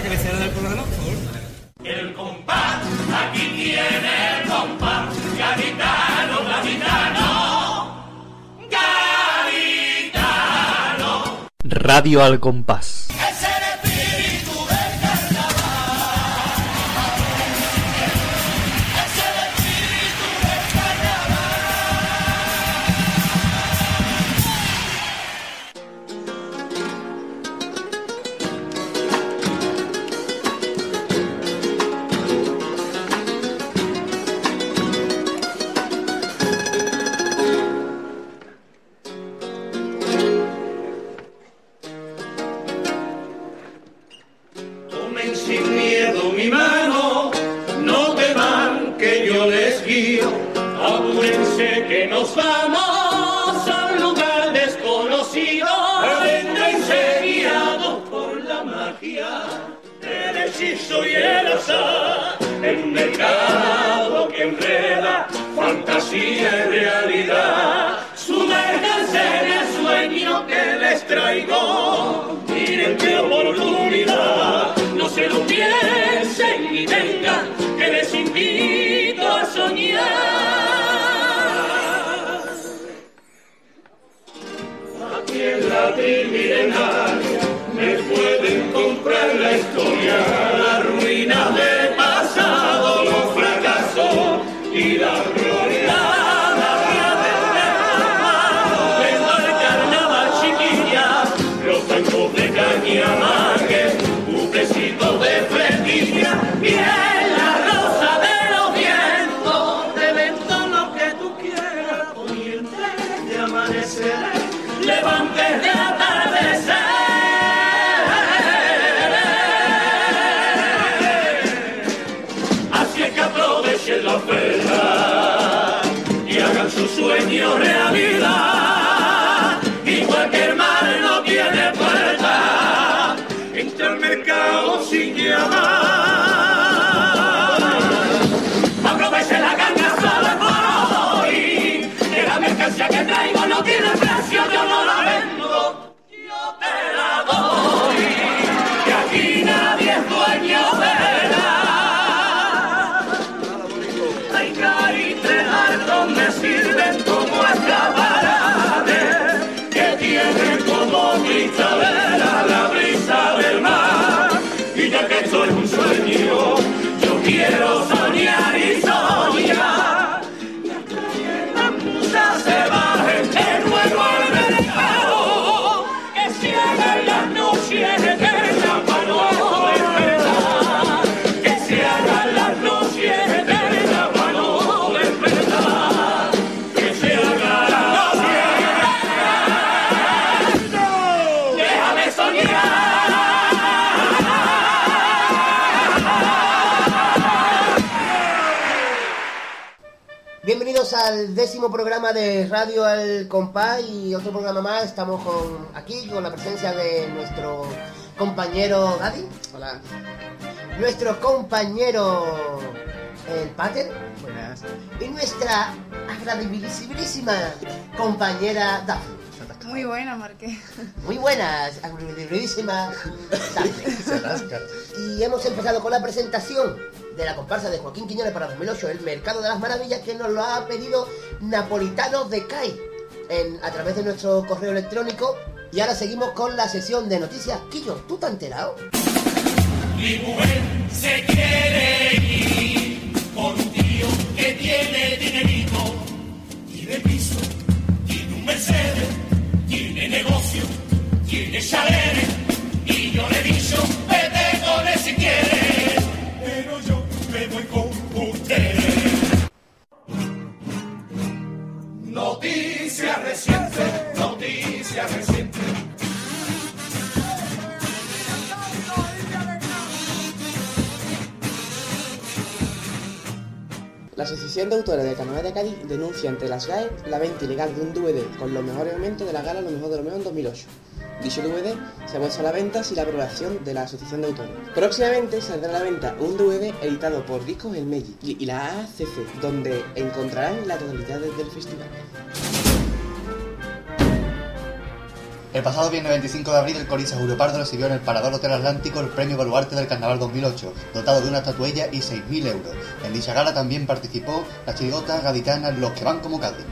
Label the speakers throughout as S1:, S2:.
S1: la cabecera del programa, por favor.
S2: El compás, aquí tiene el compás, gaditano, gaditano, gaditano.
S3: Radio al compás.
S2: Al
S4: décimo programa de Radio Al Compás y otro programa más. Estamos con aquí con la presencia de nuestro compañero Gadi. Hola. Nuestro compañero el Pater. Buenas. Y nuestra agradabilísima compañera Daphne.
S5: Muy buena, Marqués.
S4: Muy buenas, Daphne. Y hemos empezado con la presentación de la comparsa de Joaquín Quiñones para 2008, El Mercado de las Maravillas, que nos lo ha pedido Napolitano de CAI en, a través de nuestro correo electrónico. Y ahora seguimos con la sesión de noticias. Quillo, ¿tú te has enterado?
S2: Mi mujer se quiere ir con un tío que tiene dinerito, tiene piso, tiene un Mercedes, negocio, tiene chaleres, y yo le he dicho, vete
S6: La Asociación de Autores de Carnaval de Cádiz denuncia ante las GAE la venta ilegal de un DVD con los mejores momentos de la gala Lo mejor de lo mejor en 2008. Dicho DVD se ha puesto a la venta sin la aprobación de la Asociación de Autores. Próximamente saldrá a la venta un DVD editado por Discos El Meji y y la ACC, donde encontrarán la totalidad del festival.
S7: El pasado viernes 25 de abril, el Corisa Pardo recibió en el Parador Hotel Atlántico el premio Baluarte del Carnaval 2008, dotado de una estatuella y 6.000 euros. En dicha gala también participó la chirigota gaditana Los que van como Cádiz.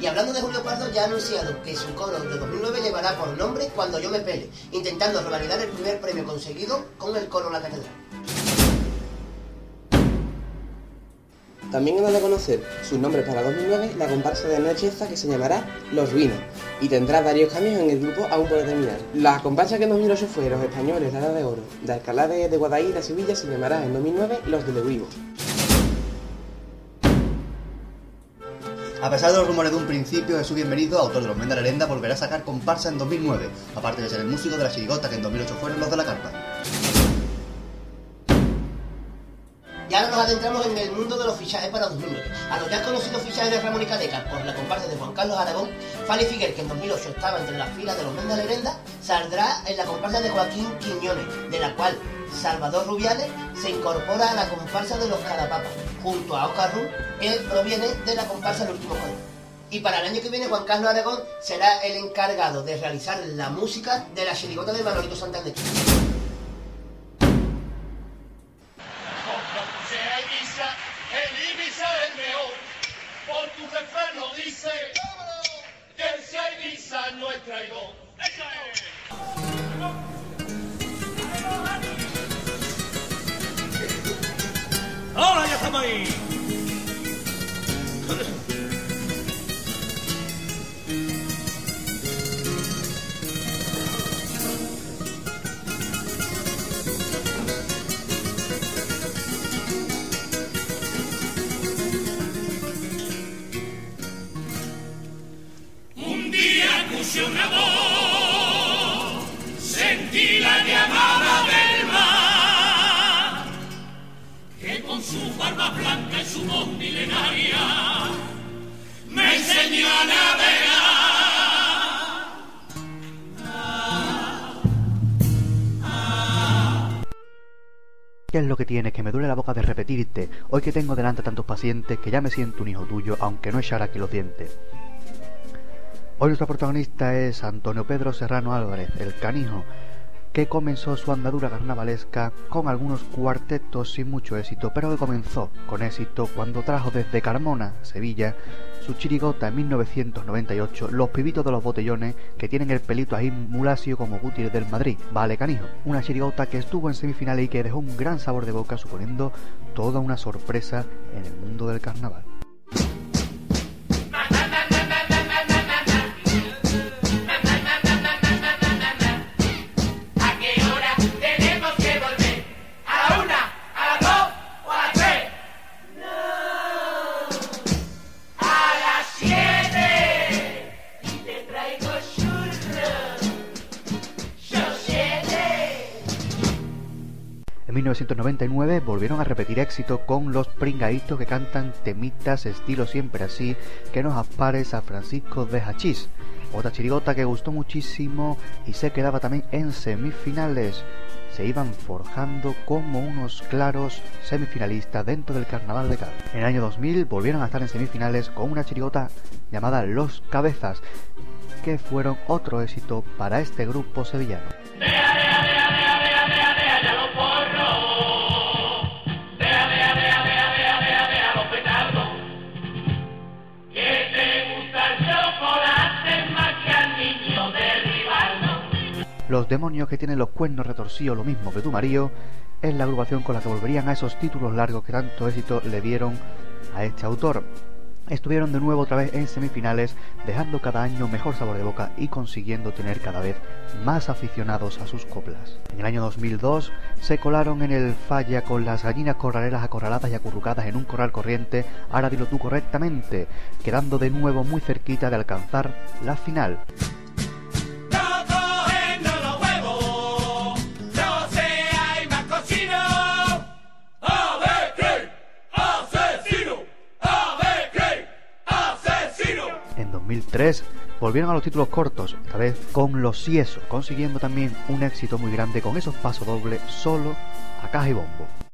S4: Y hablando de Julio Pardo, ya ha anunciado que su coro de 2009 llevará por nombre Cuando yo me pele, intentando revalidar el primer premio conseguido con el coro La Catedral.
S6: También dado a conocer sus nombres para 2009 la comparsa de Nocheza que se llamará Los Ruinos y tendrá varios cambios en el grupo aún por determinar. La comparsa que en 2008 fue Los Españoles, la Edad de Oro, de Alcalá de, de Sevilla, se llamará en 2009 Los de Levivo.
S7: A pesar de los rumores de un principio su bienvenido, autor de Los Mendes de la Lenda volverá a sacar comparsa en 2009, aparte de ser el músico de la chirigota que en 2008 fueron los de la carpa.
S4: Y ahora nos adentramos en el mundo de los fichajes para 2009. A los ya conocidos fichajes de Ramón y Cadeca por la comparsa de Juan Carlos Aragón, Fanny Figuer, que en 2008 estaba entre las filas de los la Lenda, saldrá en la comparsa de Joaquín Quiñones, de la cual Salvador Rubiales se incorpora a la comparsa de los Carapapas, junto a Oscar Ru, que proviene de la comparsa El Último Coro. Y para el año que viene Juan Carlos Aragón será el encargado de realizar la música de la chirigota de Manolito Santander.
S8: ¡Ahora
S3: blanca y su milenaria me enseñó a navegar.
S9: ¿Qué es lo que tienes? Que me duele la boca de repetirte. Hoy que tengo delante tantos pacientes que ya me siento un hijo tuyo, aunque no echara aquí los dientes. Hoy nuestro protagonista es Antonio Pedro Serrano Álvarez, el canijo, que comenzó su andadura carnavalesca con algunos cuartetos sin mucho éxito, pero que comenzó con éxito cuando trajo desde Carmona, Sevilla, su chirigota en 1998, Los pibitos de los botellones, que tienen el pelito ahí mulasio como Gutiérrez del Madrid. Vale, canijo. Una chirigota que estuvo en semifinales y que dejó un gran sabor de boca, suponiendo toda una sorpresa en el mundo del carnaval. 1999 volvieron a repetir éxito con los pringaitos que cantan temitas estilo siempre así que nos apare San Francisco de Hachís. Otra chirigota que gustó muchísimo y se quedaba también en semifinales. Se iban forjando como unos claros semifinalistas dentro del carnaval de Cádiz. En el año 2000 volvieron a estar en semifinales con una chirigota llamada Los Cabezas, que fueron otro éxito para este grupo sevillano.
S3: Los
S9: demonios que tienen los cuernos retorcidos, lo mismo que tu marido, es la agrupación con la que volverían a esos títulos largos que tanto éxito le dieron a este autor. Estuvieron de nuevo otra vez en semifinales, dejando cada año mejor sabor de boca y consiguiendo tener cada vez más aficionados a sus coplas. En el año 2002 se colaron en el falla con las gallinas corraleras acorraladas y acurrucadas en un corral corriente, ahora dilo tú correctamente, quedando de nuevo muy cerquita de alcanzar la final. 2003 volvieron a los títulos cortos, esta vez con Los Siesos, consiguiendo también un éxito muy grande con esos pasos dobles solo a caja y bombo.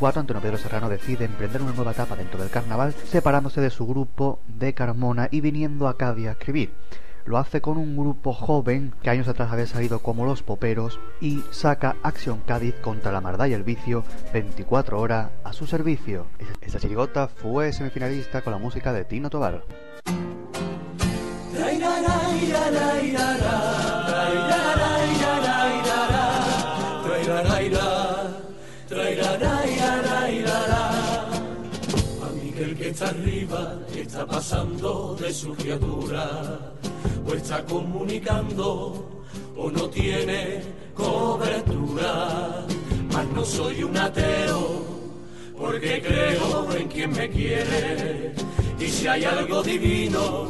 S9: 2004, Antonio Pedro Serrano decide emprender una nueva etapa dentro del carnaval, separándose de su grupo de Carmona y viniendo a Cádiz a escribir. Lo hace con un grupo joven que años atrás había salido como Los Poperos y saca Acción Cádiz contra la maldad y el vicio 24 horas a su servicio. Esta chirigota fue semifinalista con la música de Tino Tobar.
S3: Está arriba, está pasando de su criatura, o está comunicando, o no tiene cobertura. Mas no soy un ateo, porque creo en quien me quiere. Y si hay algo divino,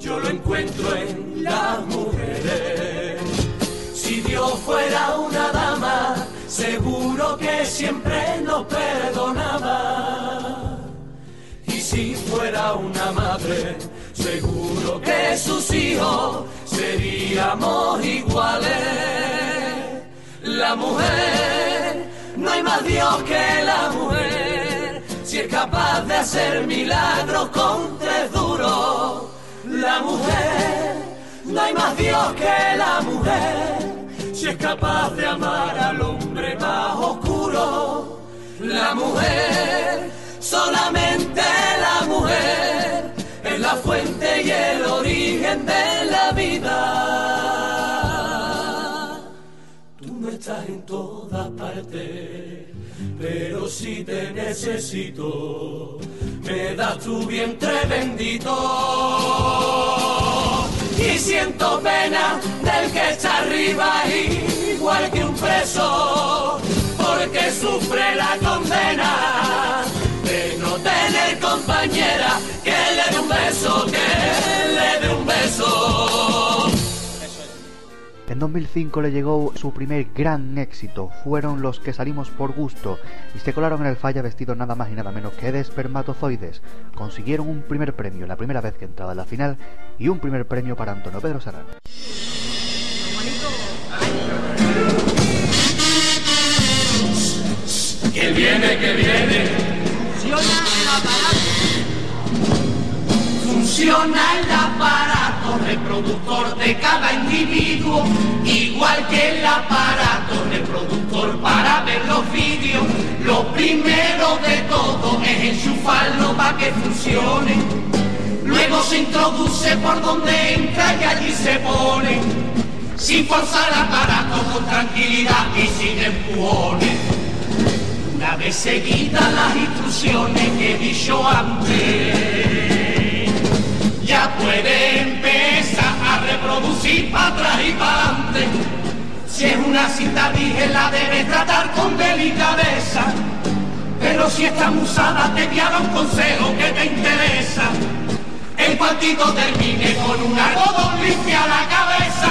S3: yo lo encuentro en las mujeres. Si Dios fuera una dama, seguro que siempre nos perdonaba. Si fuera una madre, seguro que sus hijos seríamos iguales. La mujer, no hay más Dios que la mujer, si es capaz de hacer milagros con tres duros. La mujer, no hay más Dios que la mujer, si es capaz de amar al hombre más oscuro. La mujer, solamente la mujer, es la fuente y el origen de la vida. Tú no estás en todas partes, pero si te necesito, me das tu vientre bendito. Y siento pena del que está arriba, igual que un preso, porque sufre la condena no tener compañera que le dé un beso, que le dé un beso.
S9: En 2005 le llegó su primer gran éxito, fueron los que salimos por gusto y se colaron en el falla vestidos nada más y nada menos que de espermatozoides. Consiguieron un primer premio la primera vez que entraba en la final y un primer premio para Antonio Pedro Serrano.
S3: Que viene, que viene. Funciona el aparato reproductor de cada individuo, igual que el aparato reproductor para ver los vídeos. Lo primero de todo es enchufarlo para que funcione. Luego se introduce por donde entra y allí se pone. Sin forzar aparato con tranquilidad y sin empujones. Una vez seguidas las instrucciones que he dicho antes, ya puede empezar a reproducir para atrás y para adelante. Si es una cita dije la debe tratar con delicadeza, Pero si esta musada te diera un consejo que te interesa, el cuantito termine con un algodón limpia la cabeza.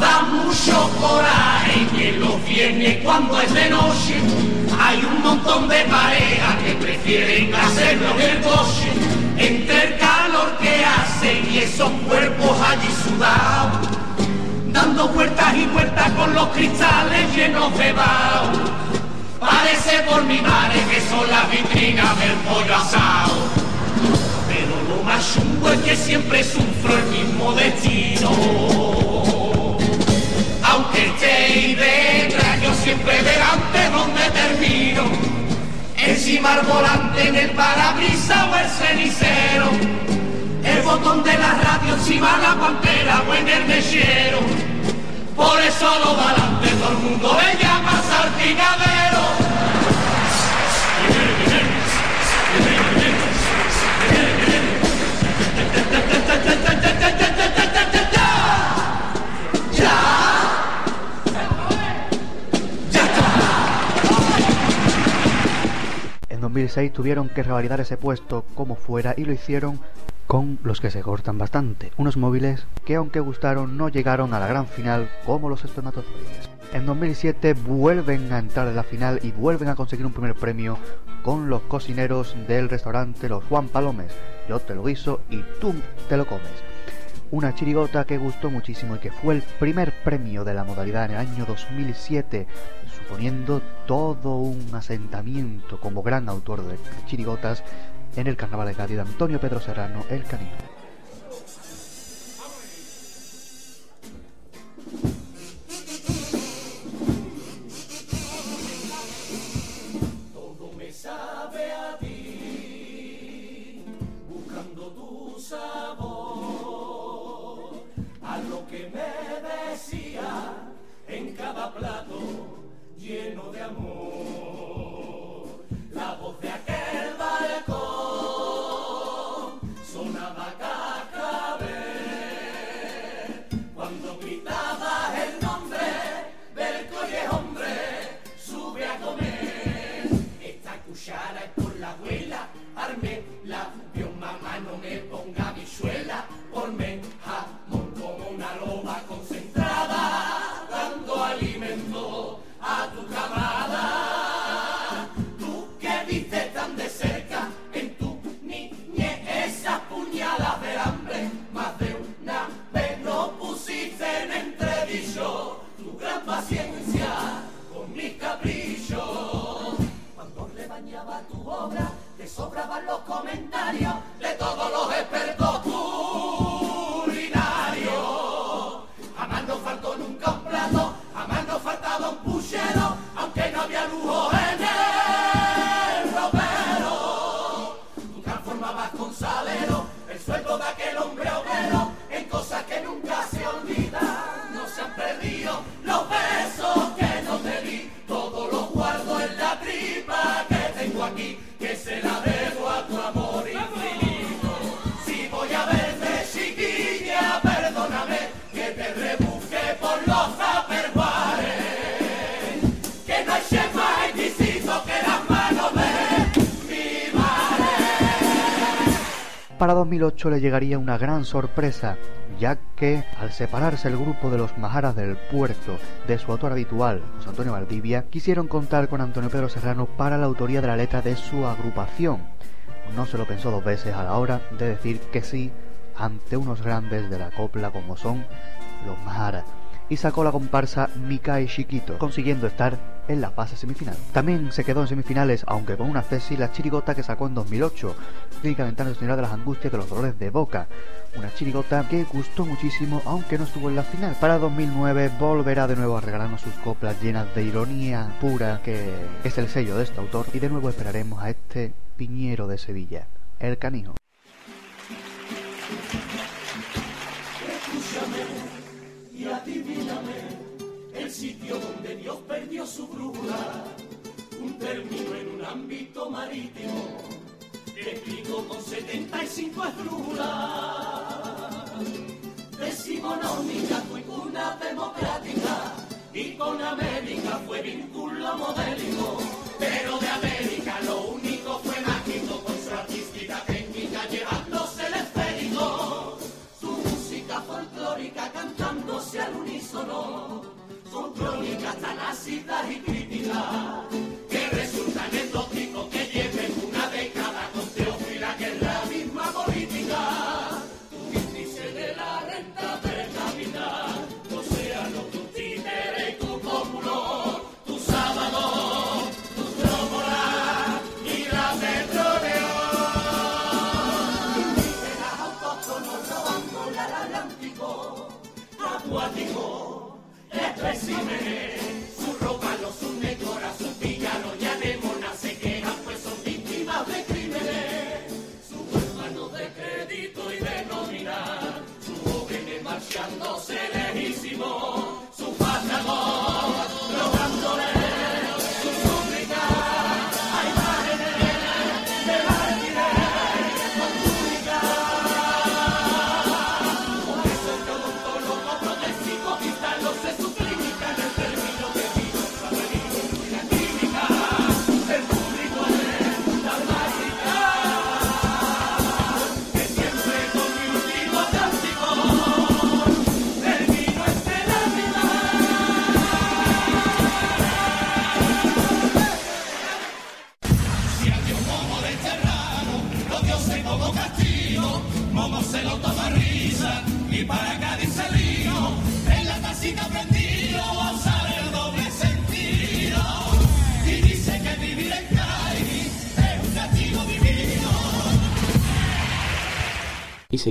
S8: da mucho coraje
S3: que los viernes cuando es de noche. Hay un montón de parejas que prefieren hacerlo en el coche. Entre el calor que hace y esos cuerpos allí sudados dando vueltas y vueltas con los cristales llenos de vaho. Parece por mi madre que son las vitrinas del pollo asado. Pero lo más chungo es que siempre sufro el mismo destino aunque esté detrás, yo siempre delante donde termino. Encima el volante en el parabrisas o el cenicero. El botón de la radio encima la pantera o en el mechero. Por eso lo delante todo el mundo le llama salpicadero.
S9: 2006 tuvieron que revalidar ese puesto como fuera y lo hicieron con los que se cortan bastante, unos móviles que aunque gustaron no llegaron a la gran final como los espermatozoides. En 2007 vuelven a entrar en la final y vuelven a conseguir un primer premio con los cocineros del restaurante Los Juan Palomes. Yo te lo guiso y tú te lo comes. Una chirigota que gustó muchísimo y que fue el primer premio de la modalidad en el año 2007, suponiendo todo un asentamiento como gran autor de chirigotas en el Carnaval de Cádiz de Antonio Pedro Serrano, el Canino. 2008 le llegaría una gran sorpresa, ya que al separarse el grupo de los Majaras del Puerto de su autor habitual, José Antonio Valdivia, quisieron contar con Antonio Pedro Serrano para la autoría de la letra de su agrupación. No se lo pensó dos veces a la hora de decir que sí ante unos grandes de la copla como son los Majaras, y sacó la comparsa Mica y Chiquito, consiguiendo estar en la fase semifinal. También se quedó en semifinales, aunque con una cesi, la chirigota que sacó en 2008, Clínica Ventana Señora de las Angustias de los Dolores de Boca, una chirigota que gustó muchísimo, aunque no estuvo en la final. Para 2009 volverá de nuevo a regalarnos sus coplas llenas de ironía pura, que es el sello de este autor, y de nuevo esperaremos a este piñero de Sevilla, el canijo.
S3: Modélico, pero de América lo único fue mágico con su artística técnica llevándose el esférico su música folclórica cantándose al unísono, son crónicas tan ácidas y críticas que resulta anecdótico que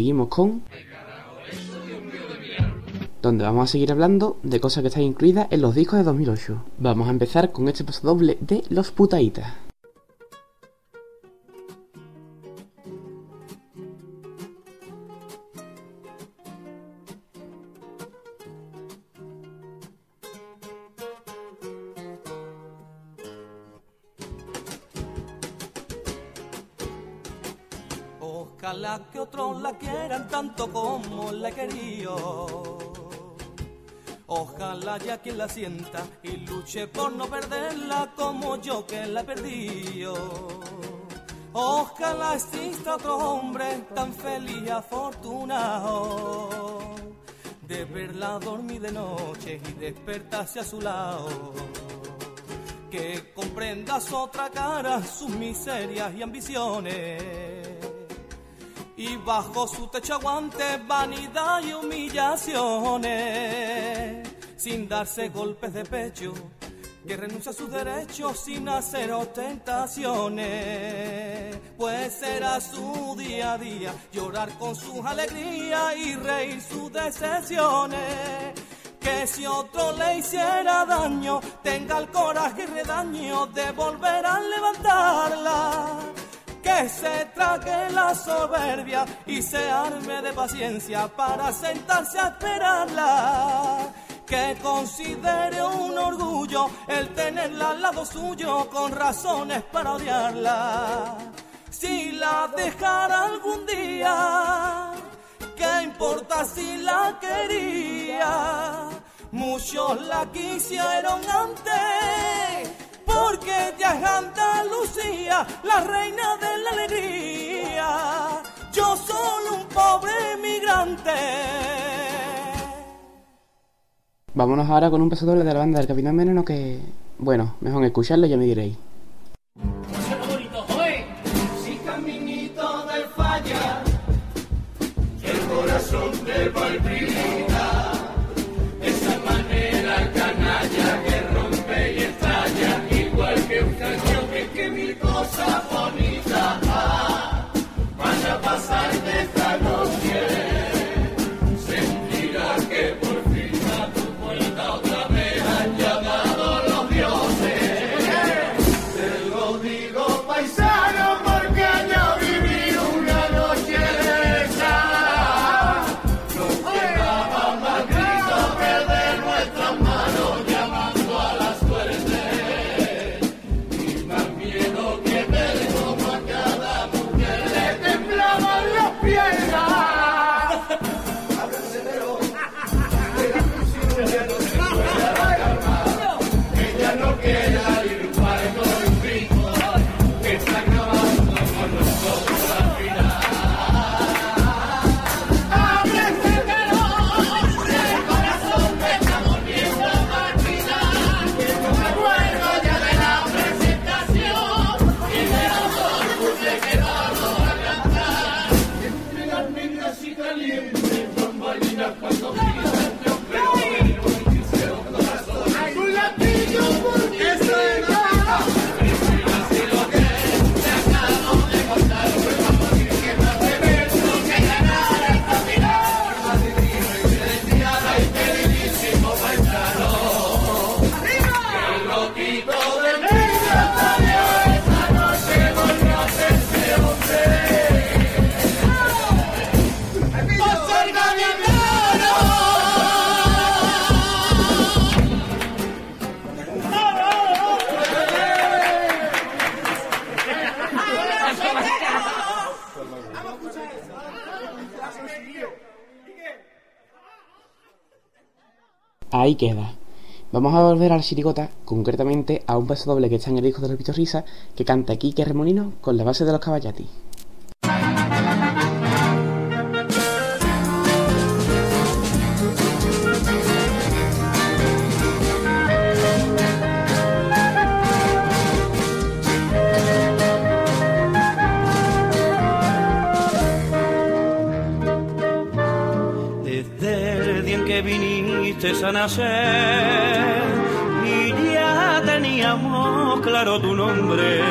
S6: seguimos con... Donde vamos a seguir hablando de cosas que están incluidas en los discos de 2008. Vamos a empezar con este paso doble de Los Putaitas.
S10: Quieran tanto como la he querido. Ojalá ya quien la sienta y luche por no perderla como yo que la perdido. Ojalá exista otro hombre tan feliz y afortunado de verla dormir de noche y despertarse a su lado. Que comprendas otra cara, sus miserias y ambiciones y bajo su techo aguante vanidad y humillaciones, sin darse golpes de pecho, que renuncia a sus derechos sin hacer ostentaciones, pues será su día a día llorar con sus alegrías y reír sus decepciones. Que si otro le hiciera daño, tenga el coraje y redaño de volver a levantarla que se trague la soberbia y se arme de paciencia para sentarse a esperarla. Que considere un orgullo el tenerla al lado suyo con razones para odiarla. Si la dejara algún día, ¿qué importa si la quería? Muchos la quisieron antes porque ya es Andalucía, la reina de la alegría. Yo soy un pobre migrante.
S6: Vámonos ahora con un paso doble de la banda del Capitán Veneno que... Bueno, mejor escucharlo y ya me diréis. Ahí queda. Vamos a volver a la chirigota, concretamente a un paso doble que está en el disco de los bichos risa, que canta Quique Remolino con la base de los caballati.
S8: Nacer y ya teníamos claro tu nombre.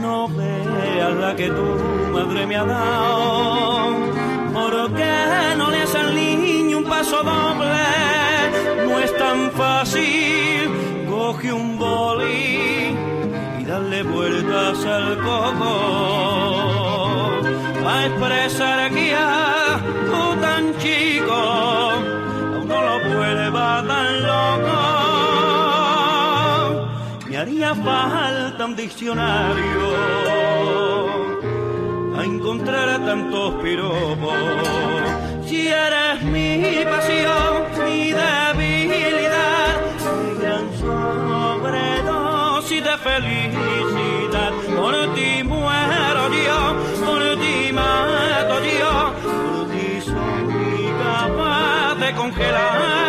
S8: No veas la que tu madre me ha dado, porque no le hace al niño un paso doble. No es tan fácil, coge un boli y darle vueltas al coco a expresar que ya tú tan chico Haría falta un diccionario a encontrar tantos piropos. Si eres mi pasión, mi debilidad, mi gran sobredosis de felicidad. Por ti muero yo, por ti mato yo, por ti soy capaz de congelar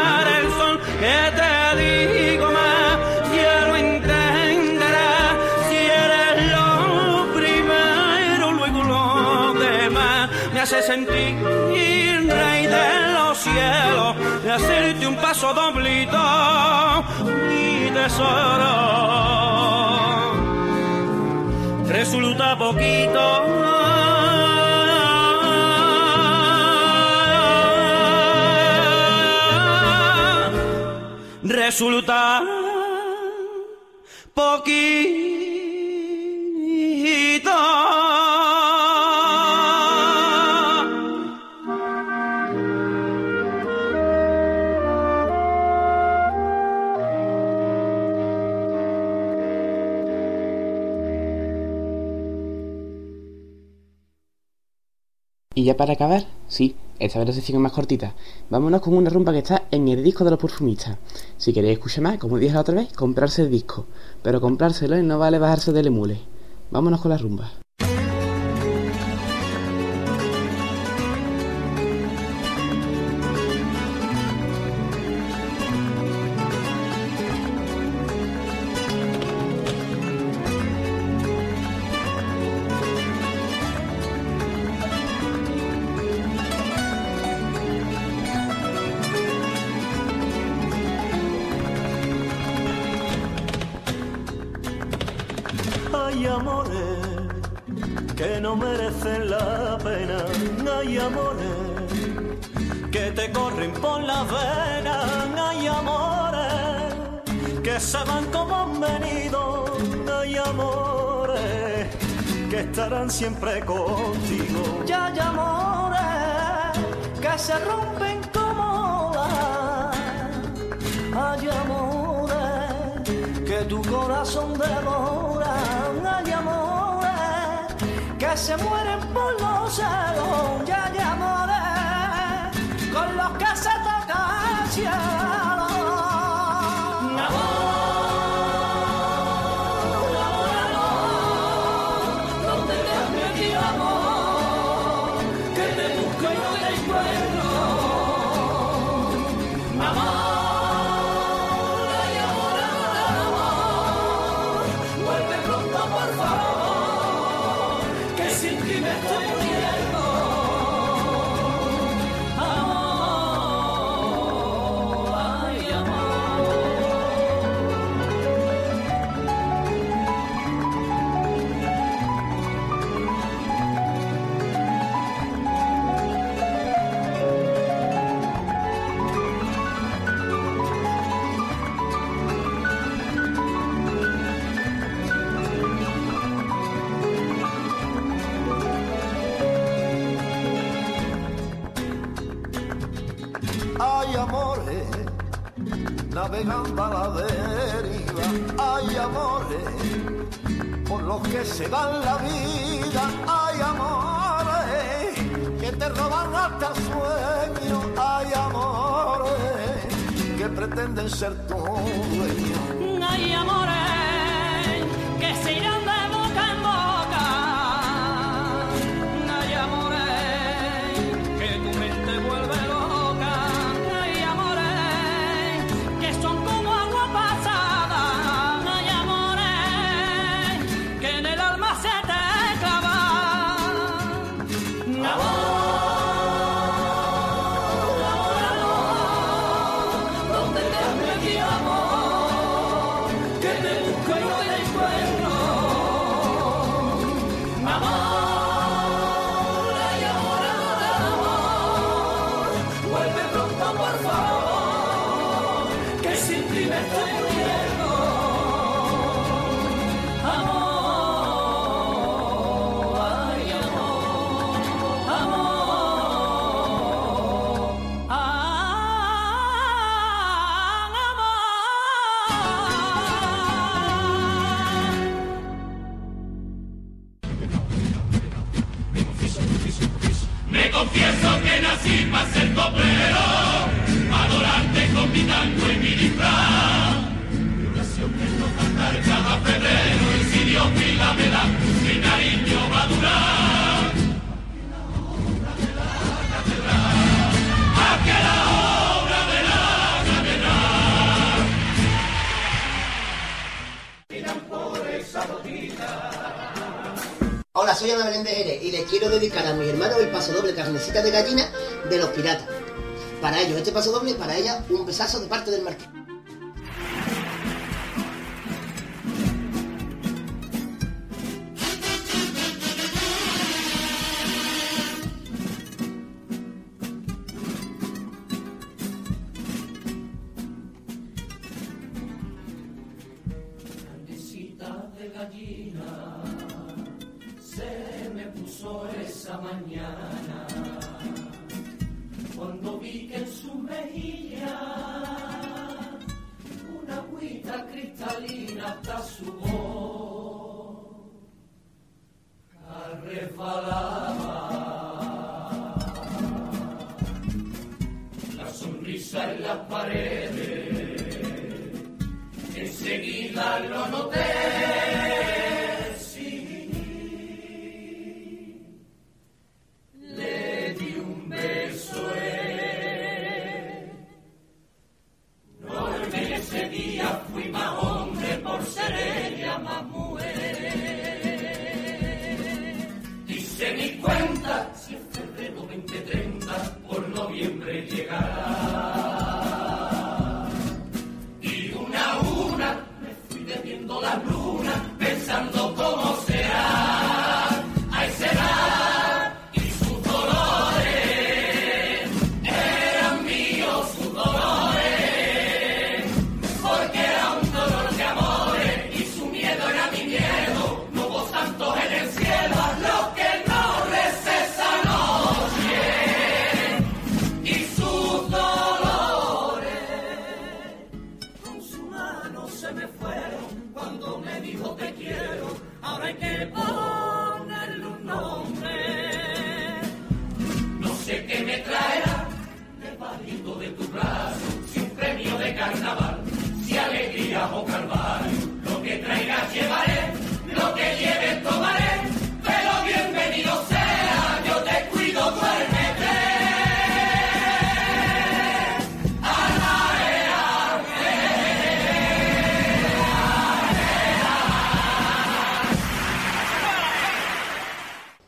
S8: cielos, de hacerte un paso doblito, mi tesoro. Resulta poquito. Resulta
S6: ya para acabar, sí, esta vez la sección es más cortita. Vámonos con una rumba que está en el disco de los perfumistas. Si queréis escuchar más, como dije la otra vez, comprarse el disco. Pero comprárselo no vale bajarse del emule. Vámonos con la rumba.
S8: Merecen la pena. Hay amores que te corren por las venas. Hay amores que se van como han venido. Hay amores que estarán siempre contigo. Ya hay amores que se rompen como olas. Hay amores que tu corazón devora. Se mueren por los celos. Ya hay
S3: a la deriva. Hay amores por los que se dan la vida. Hay amores que te roban hasta sueños. Hay amores que pretenden ser tu dueño.
S8: Hay amores y
S4: les quiero dedicar a mis hermanos el paso doble carnecita de gallina de los piratas. Para ellos, este paso doble, para ella, un besazo de parte del marqués.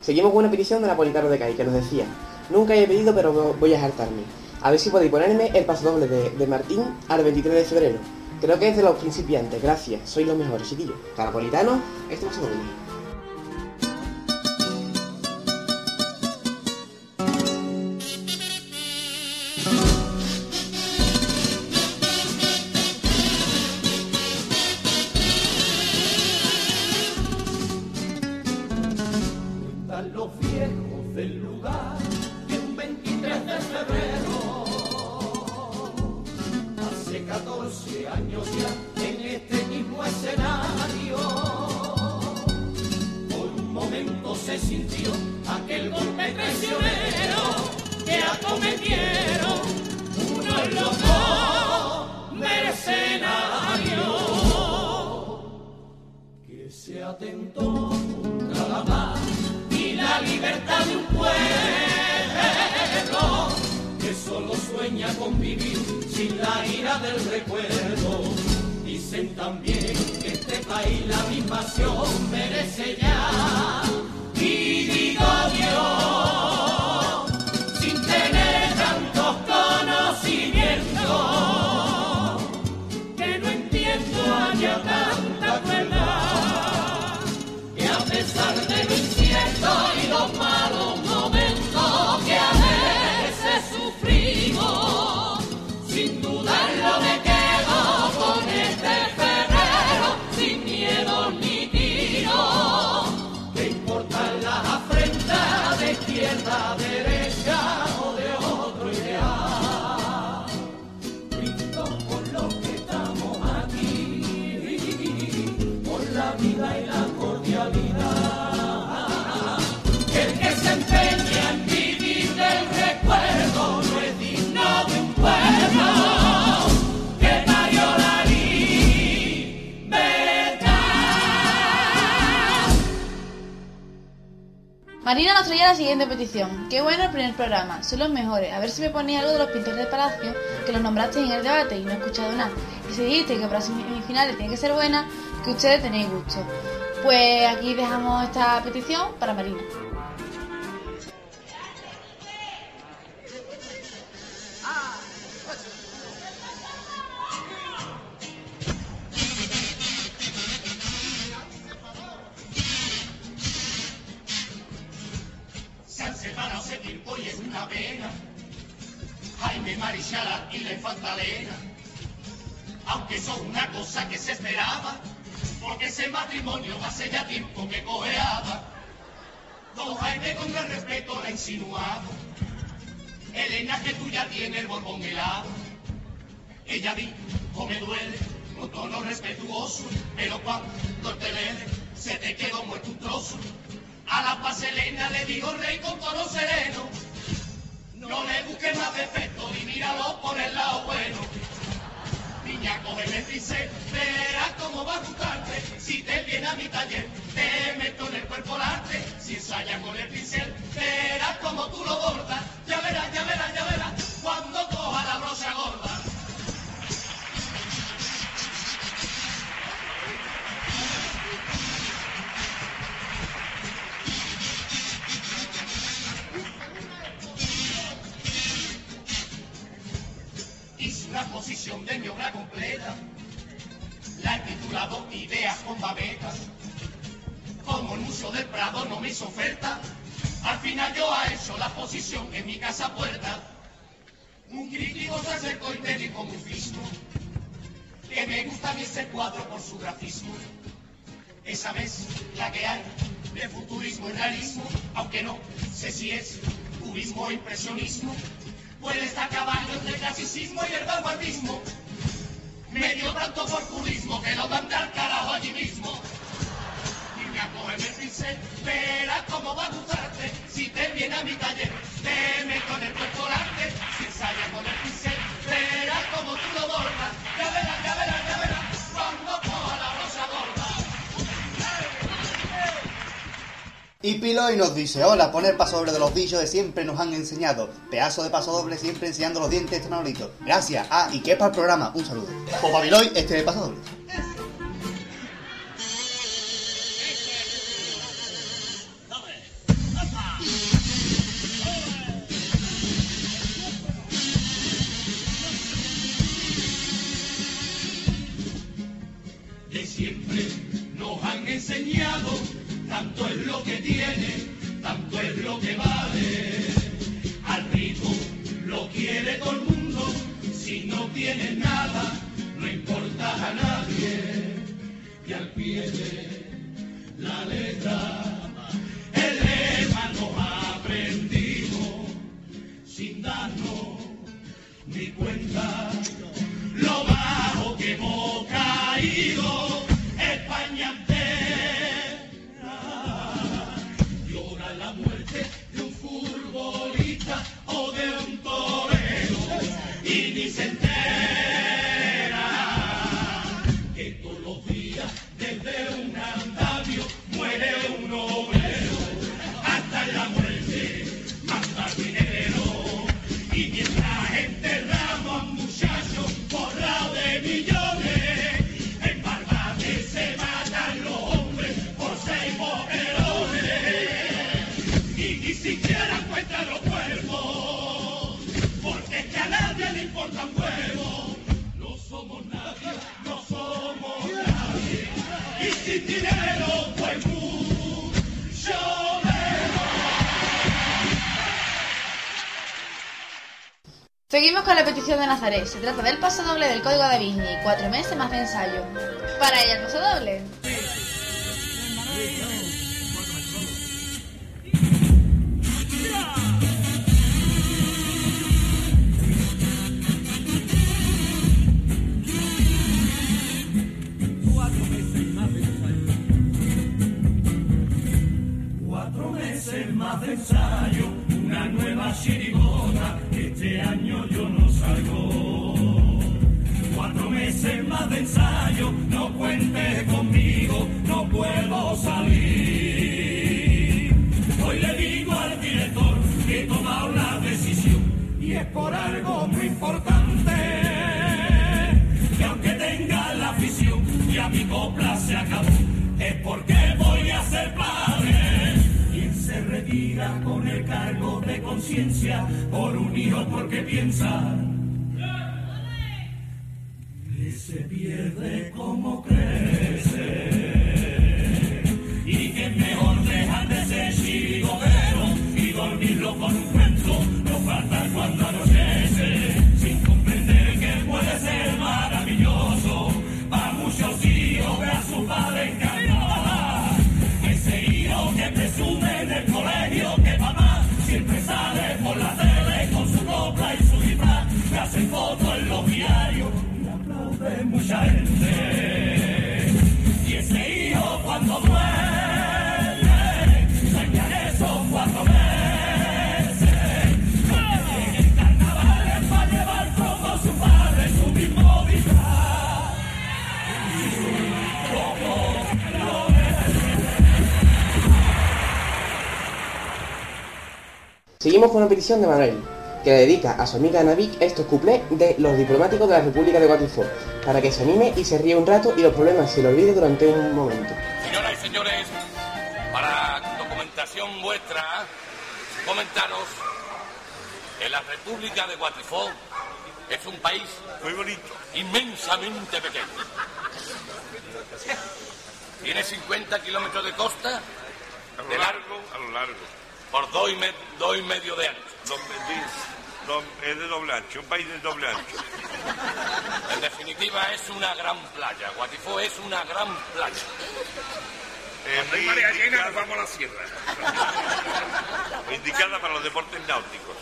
S6: Seguimos con una petición de Napolitano de Kai, que nos decía, nunca he pedido pero voy a hartarme. A ver si podéis ponerme el paso doble de, Martín al 23 de febrero. Creo que es de los principiantes, gracias, sois los mejores, chiquillos. Napolitano, este paso doble.
S8: Qué
S5: bueno el primer programa, son los mejores. A ver si me ponía algo de los pintores del palacio, que los nombraste en el debate y no he escuchado nada. Y si dijiste que para semifinales tiene que ser buena, que ustedes tenéis gusto. Pues aquí dejamos esta petición para Marina.
S3: Pena. Jaime Marichala y la infanta Elena. Aunque son una cosa que se esperaba, porque ese matrimonio hace ya tiempo que cojeaba. Don Jaime con gran respeto la insinuado. Elena que tú ya tienes el borbón helado. Ella dijo, me duele, con tono respetuoso, pero cuando te lele, se te quedó muerto un trozo. A la paz Elena le digo rey con tono sereno, no le busques más defectos y míralo por el lado bueno. Niña, cógeme el pincel, verás cómo va a gustarte. Si te viene a mi taller, te meto en el cuerpo el arte. Si ensayas con el pincel, verás cómo tú lo bordas. Ya verás, ya verás, ya verás, cuando coja la brocha gorda. De mi obra completa. La he titulado Ideas con babetas. Como el Museo del Prado no me hizo oferta, al final yo ha hecho la exposición en mi casa puerta. Un crítico se acercó y me dijo muy que me gusta a mí ese cuadro por su grafismo. Esa vez la que hay de futurismo y realismo, aunque no sé si es cubismo o impresionismo, puede estar caballo entre clasicismo y el vanguardismo. Me dio tanto por que lo mandé al carajo allí mismo. Niña, cógeme el pincel, verás cómo va a gustarte. Si te viene a mi taller, te meto en el cuerpo arte. Si ensayas con el pincel, verás cómo tú lo bordas. Ya verás,
S7: Y Piloy nos dice, hola, poner paso doble de los bichos de siempre nos han enseñado. Pedazo de paso doble siempre enseñando los dientes este Manolito. Gracias. Ah, y qué para el programa. Un saludo. Pues para Piloy, este es el paso doble.
S3: de siempre nos han enseñado, tanto es lo que tiene, tanto es lo que vale. Al rico lo quiere todo el mundo, si no tienes nada, no importa a nadie. Y al pie de la letra, el lema nos aprendimos, sin darnos ni cuenta lo bajo que hemos caído, Se
S5: trata del paso doble del código de Vinci, cuatro meses más de ensayo. Para ella el paso doble.
S6: Seguimos con una petición de Manuel, que le dedica a su amiga Navik estos cuplés de los diplomáticos de la República de Guatifó, para que se anime y se ríe un rato y los problemas se le olvide durante un momento.
S11: Señoras y señores, para documentación vuestra, comentaros que la República de Guatifó es un país muy bonito, inmensamente pequeño. Tiene 50 kilómetros de costa, de largo,
S12: A lo largo.
S11: Por dos y, me- dos y medio de ancho.
S12: Dos- es de doble ancho, un país de doble ancho.
S11: En definitiva, es una gran playa. Guatifó es una gran playa.
S12: Eh,
S13: Cuando hay marea llena,
S12: indicada-
S13: nos vamos a la sierra.
S12: Indicada para los deportes náuticos.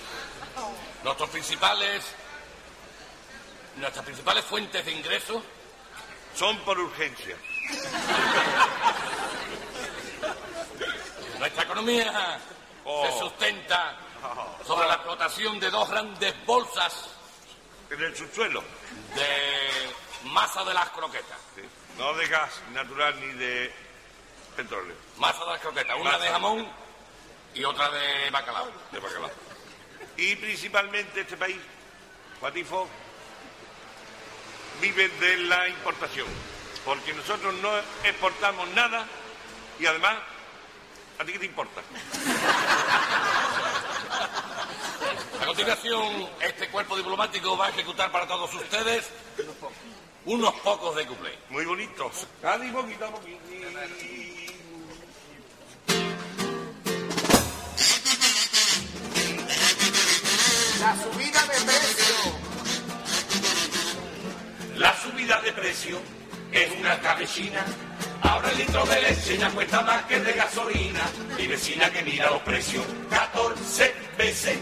S11: Nuestros principales, nuestras principales fuentes de ingresos
S12: Son por urgencia.
S11: Nuestra economía. Se sustenta sobre la explotación de dos grandes bolsas
S12: En el subsuelo.
S11: de masa de las croquetas.
S12: sí. No de gas natural ni de petróleo.
S11: Masa de las croquetas, una
S12: Masa.
S11: de jamón y otra de bacalao.
S12: De bacalao. Y principalmente este país, Guatifo, vive de la importación. Porque nosotros no exportamos nada y además, ¿a ti qué te importa?
S11: A continuación, este cuerpo diplomático va a ejecutar para todos ustedes unos pocos de cuplé.
S12: Muy bonitos. Casi poquito a poquito.
S13: La subida de precio.
S3: La subida de precio es una cabecina. Ahora el litro de leche ya cuesta más que de gasolina. Mi vecina que mira los precios 14 veces,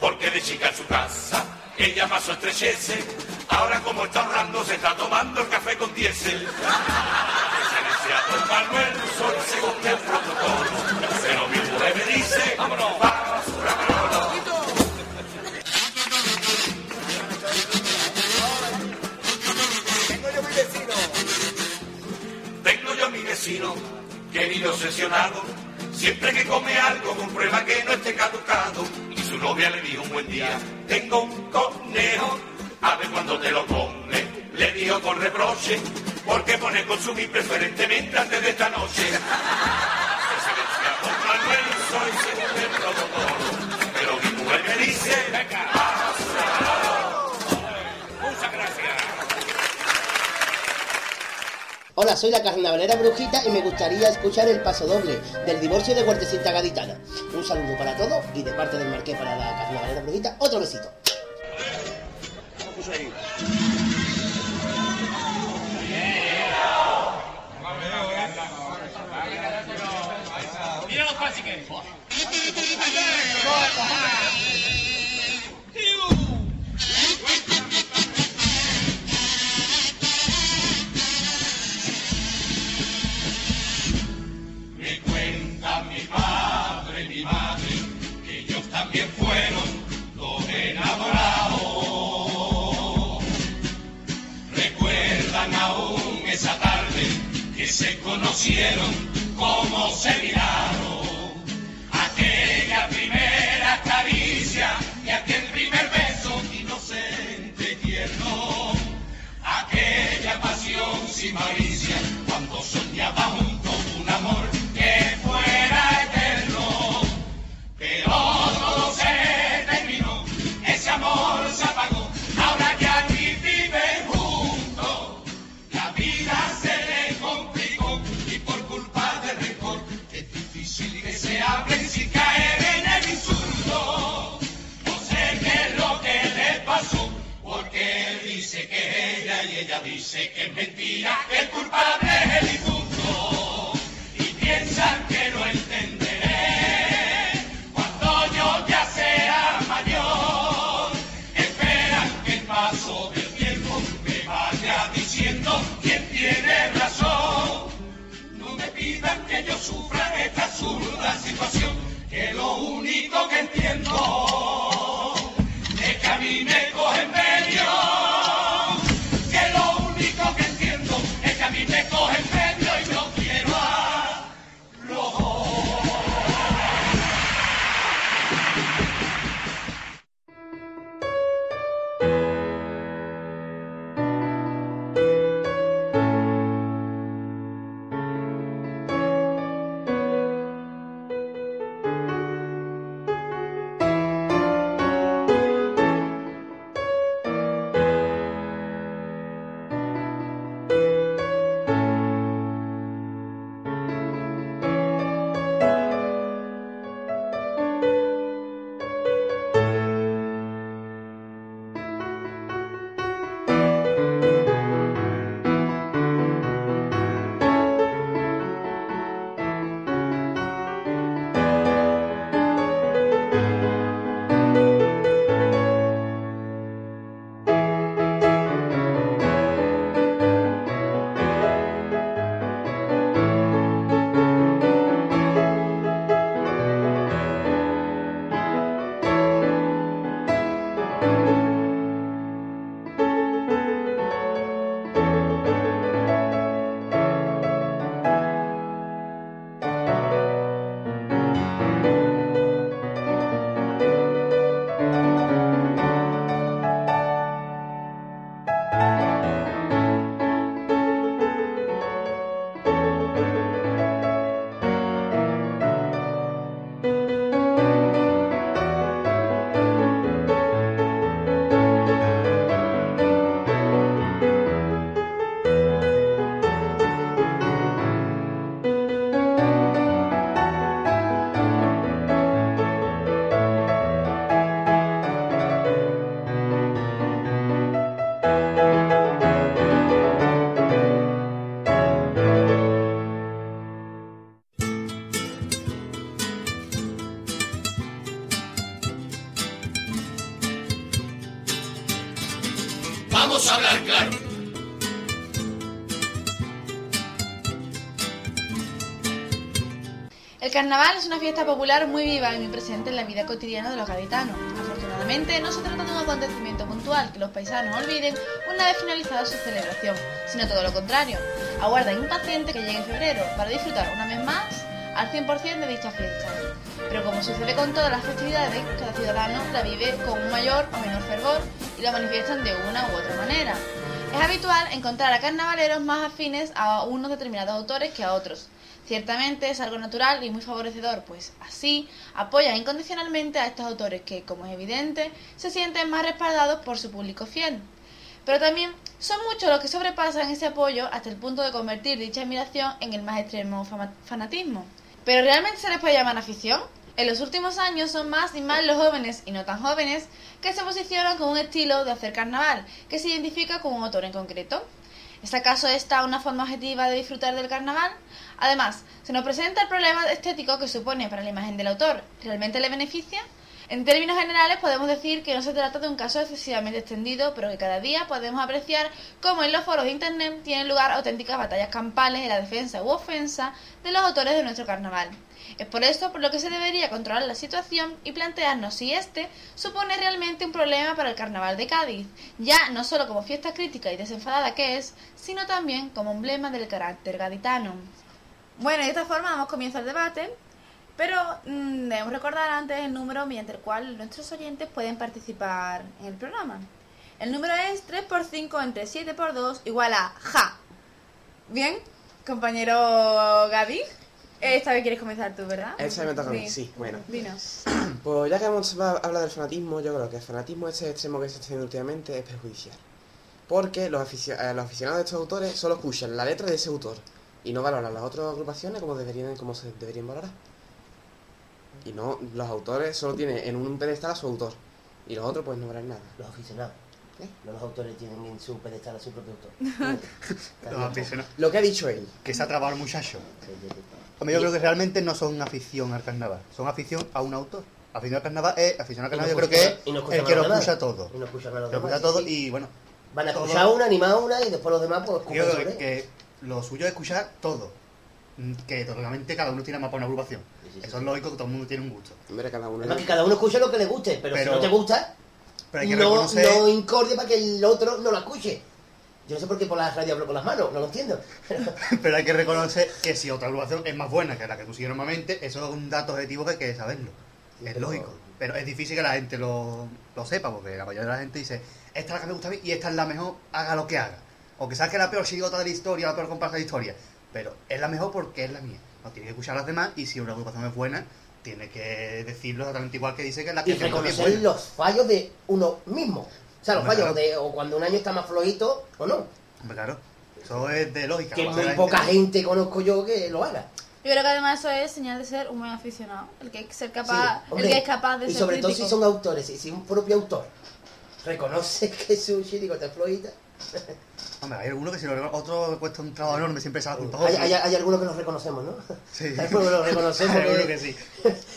S3: porque de chica en su casa ella pasó estrecheces. Ahora como está ahorrando se está tomando el café con diésel. Excelencia, don Manuel, soy según el protocolo. Pero mi mujer me dice, vámonos.
S13: Vecino,
S3: que vive obsesionado. Siempre que come algo, comprueba que no esté caducado. Y su novia le dijo un buen día, tengo un conejo, a ver cuándo te lo come. Le dijo con reproche, porque pone consumir preferentemente antes de esta noche. Don Manuel, soy. Pero mi mujer me dice, vamos. Muchas gracias.
S4: Hola, soy la carnavalera brujita y me gustaría escuchar el paso doble del divorcio de Huertecita Gaditana. Un saludo para todos y de parte del marqués para la carnavalera brujita, otro besito.
S14: Mira los
S3: se conocieron, cómo se miraron. Aquella primera caricia y aquel primer beso inocente y tierno. Aquella pasión sin malicia cuando soñaba dice que es mentira, que el culpable es el difunto. Y piensan que no entenderé cuando yo ya sea mayor. Esperan que el paso del tiempo me vaya diciendo quién tiene razón. No me pidan que yo sufra esta absurda situación, que lo único que entiendo es que a mí
S5: carnaval es una fiesta popular muy viva y muy presente en la vida cotidiana de los gaditanos. Afortunadamente, no se trata de un acontecimiento puntual que los paisanos olviden una vez finalizada su celebración, sino todo lo contrario. Aguardan impaciente que llegue febrero para disfrutar una vez más al 100% de dicha fiesta. Pero como sucede con todas las festividades, cada ciudadano la vive con un mayor o menor fervor y la manifiestan de una u otra manera. Es habitual encontrar a carnavaleros más afines a unos determinados autores que a otros. Ciertamente es algo natural y muy favorecedor, pues así apoyan incondicionalmente a estos autores que, como es evidente, se sienten más respaldados por su público fiel. Pero también Son muchos los que sobrepasan ese apoyo hasta el punto de convertir dicha admiración en el más extremo fanatismo. ¿Pero realmente se les puede llamar afición? En los últimos años son más y más los jóvenes y no tan jóvenes que se posicionan con un estilo de hacer carnaval que se identifica con un autor en concreto. ¿Es acaso esta una forma objetiva de disfrutar del carnaval? Además, se nos presenta el problema estético que supone para la imagen del autor. ¿Realmente le beneficia? En términos generales podemos decir que no se trata de un caso excesivamente extendido, pero que cada día podemos apreciar cómo en los foros de Internet tienen lugar auténticas batallas campales en la defensa u ofensa de los autores de nuestro carnaval. Es por eso por lo que se debería controlar la situación y plantearnos si este supone realmente un problema para el carnaval de Cádiz, ya no solo como fiesta crítica y desenfadada que es, sino también como emblema del carácter gaditano. Bueno, de esta forma damos comienzo al debate, pero mm, debemos recordar antes el número mediante el cual nuestros oyentes pueden participar en el programa. El número es 3 por 5 entre 7 por 2 igual a ja. Bien, compañero Gaby, esta vez quieres comenzar tú, ¿verdad?
S6: Esa me toca a mí,
S5: Sí.
S6: bueno.
S5: Dinos.
S6: Pues ya que vamos a hablar del fanatismo, yo creo que el fanatismo este extremo que se está haciendo últimamente es perjudicial. Porque eh, los aficionados de estos autores solo escuchan la letra de ese autor y no valoran las otras agrupaciones como deberían como se deberían valorar. Y no, los autores solo tienen en un pedestal a su autor y los otros pues no valen nada.
S4: Los aficionados.
S6: ¿Eh?
S4: No los autores tienen en su pedestal a su propio autor.
S7: Los aficionados.
S6: Lo que ha dicho él.
S7: Que se ha trabado el muchacho. Hombre, yo creo que realmente no son afición al carnaval, son afición a un autor. Afición al carnaval es, afición al
S4: no
S7: carnaval yo creo que es
S4: no
S7: el que lo escucha todo.
S4: Y no escuchan a los
S7: Lo escucha
S4: demás,
S7: todo
S4: sí, sí.
S7: y bueno,
S4: Van a escuchar una, animar una y después los demás pues escuchan
S7: yo creo que lo suyo es escuchar todo. Mm, Que totalmente cada uno tiene más para una agrupación.
S4: Sí, sí, sí.
S7: Eso es lógico que todo el mundo tiene un gusto.
S6: Hombre, cada uno.
S4: Además que cada uno escuche lo que le guste, pero,
S7: Pero-
S4: si no te gusta,
S7: Pero hay que
S4: no,
S7: reconocer.
S4: no para que el otro no lo escuche. Yo no sé por qué por la radio hablo con las manos, no lo entiendo.
S7: Pero hay que reconocer que si otra agrupación es más buena que la que tú sigues normalmente, eso es un dato objetivo que hay que saberlo.
S4: Sí,
S7: es
S4: pero-
S7: lógico. Pero es difícil que la gente lo, lo sepa, porque la mayoría de la gente dice, esta es la que me gusta a mí y esta es la mejor, haga lo que haga. O que saque la peor chigota de la historia, la peor comparsa de la historia. Pero es la mejor porque es la mía. No tiene que escuchar a las demás y si una agrupación es buena, tiene que decirlo exactamente igual que dice que es la que
S4: y
S7: es mejor y es
S4: reconocer los fallos de uno mismo. O sea, los
S7: Hombre,
S4: fallos
S7: claro.
S4: de o cuando un año está más flojito o no.
S7: Hombre, Claro, eso es de lógica.
S4: Que muy poca gente conozco yo que lo haga.
S5: Yo creo que además eso es señal de ser un buen aficionado. El que es ser capaz,
S4: Sí, hombre,
S5: el que es capaz de
S4: y
S5: ser
S4: sobre todo si son autores, y si un propio autor reconoce que su chirico te flojita,
S7: Hombre, hay alguno que si lo reconoce, otro cuesta un trabajo enorme, siempre se la culpa
S4: hay, hay, hay algunos que los reconocemos, ¿no?
S7: Sí.
S4: Hay algunos que los reconocemos
S7: Hay alguno
S4: que,
S7: sí.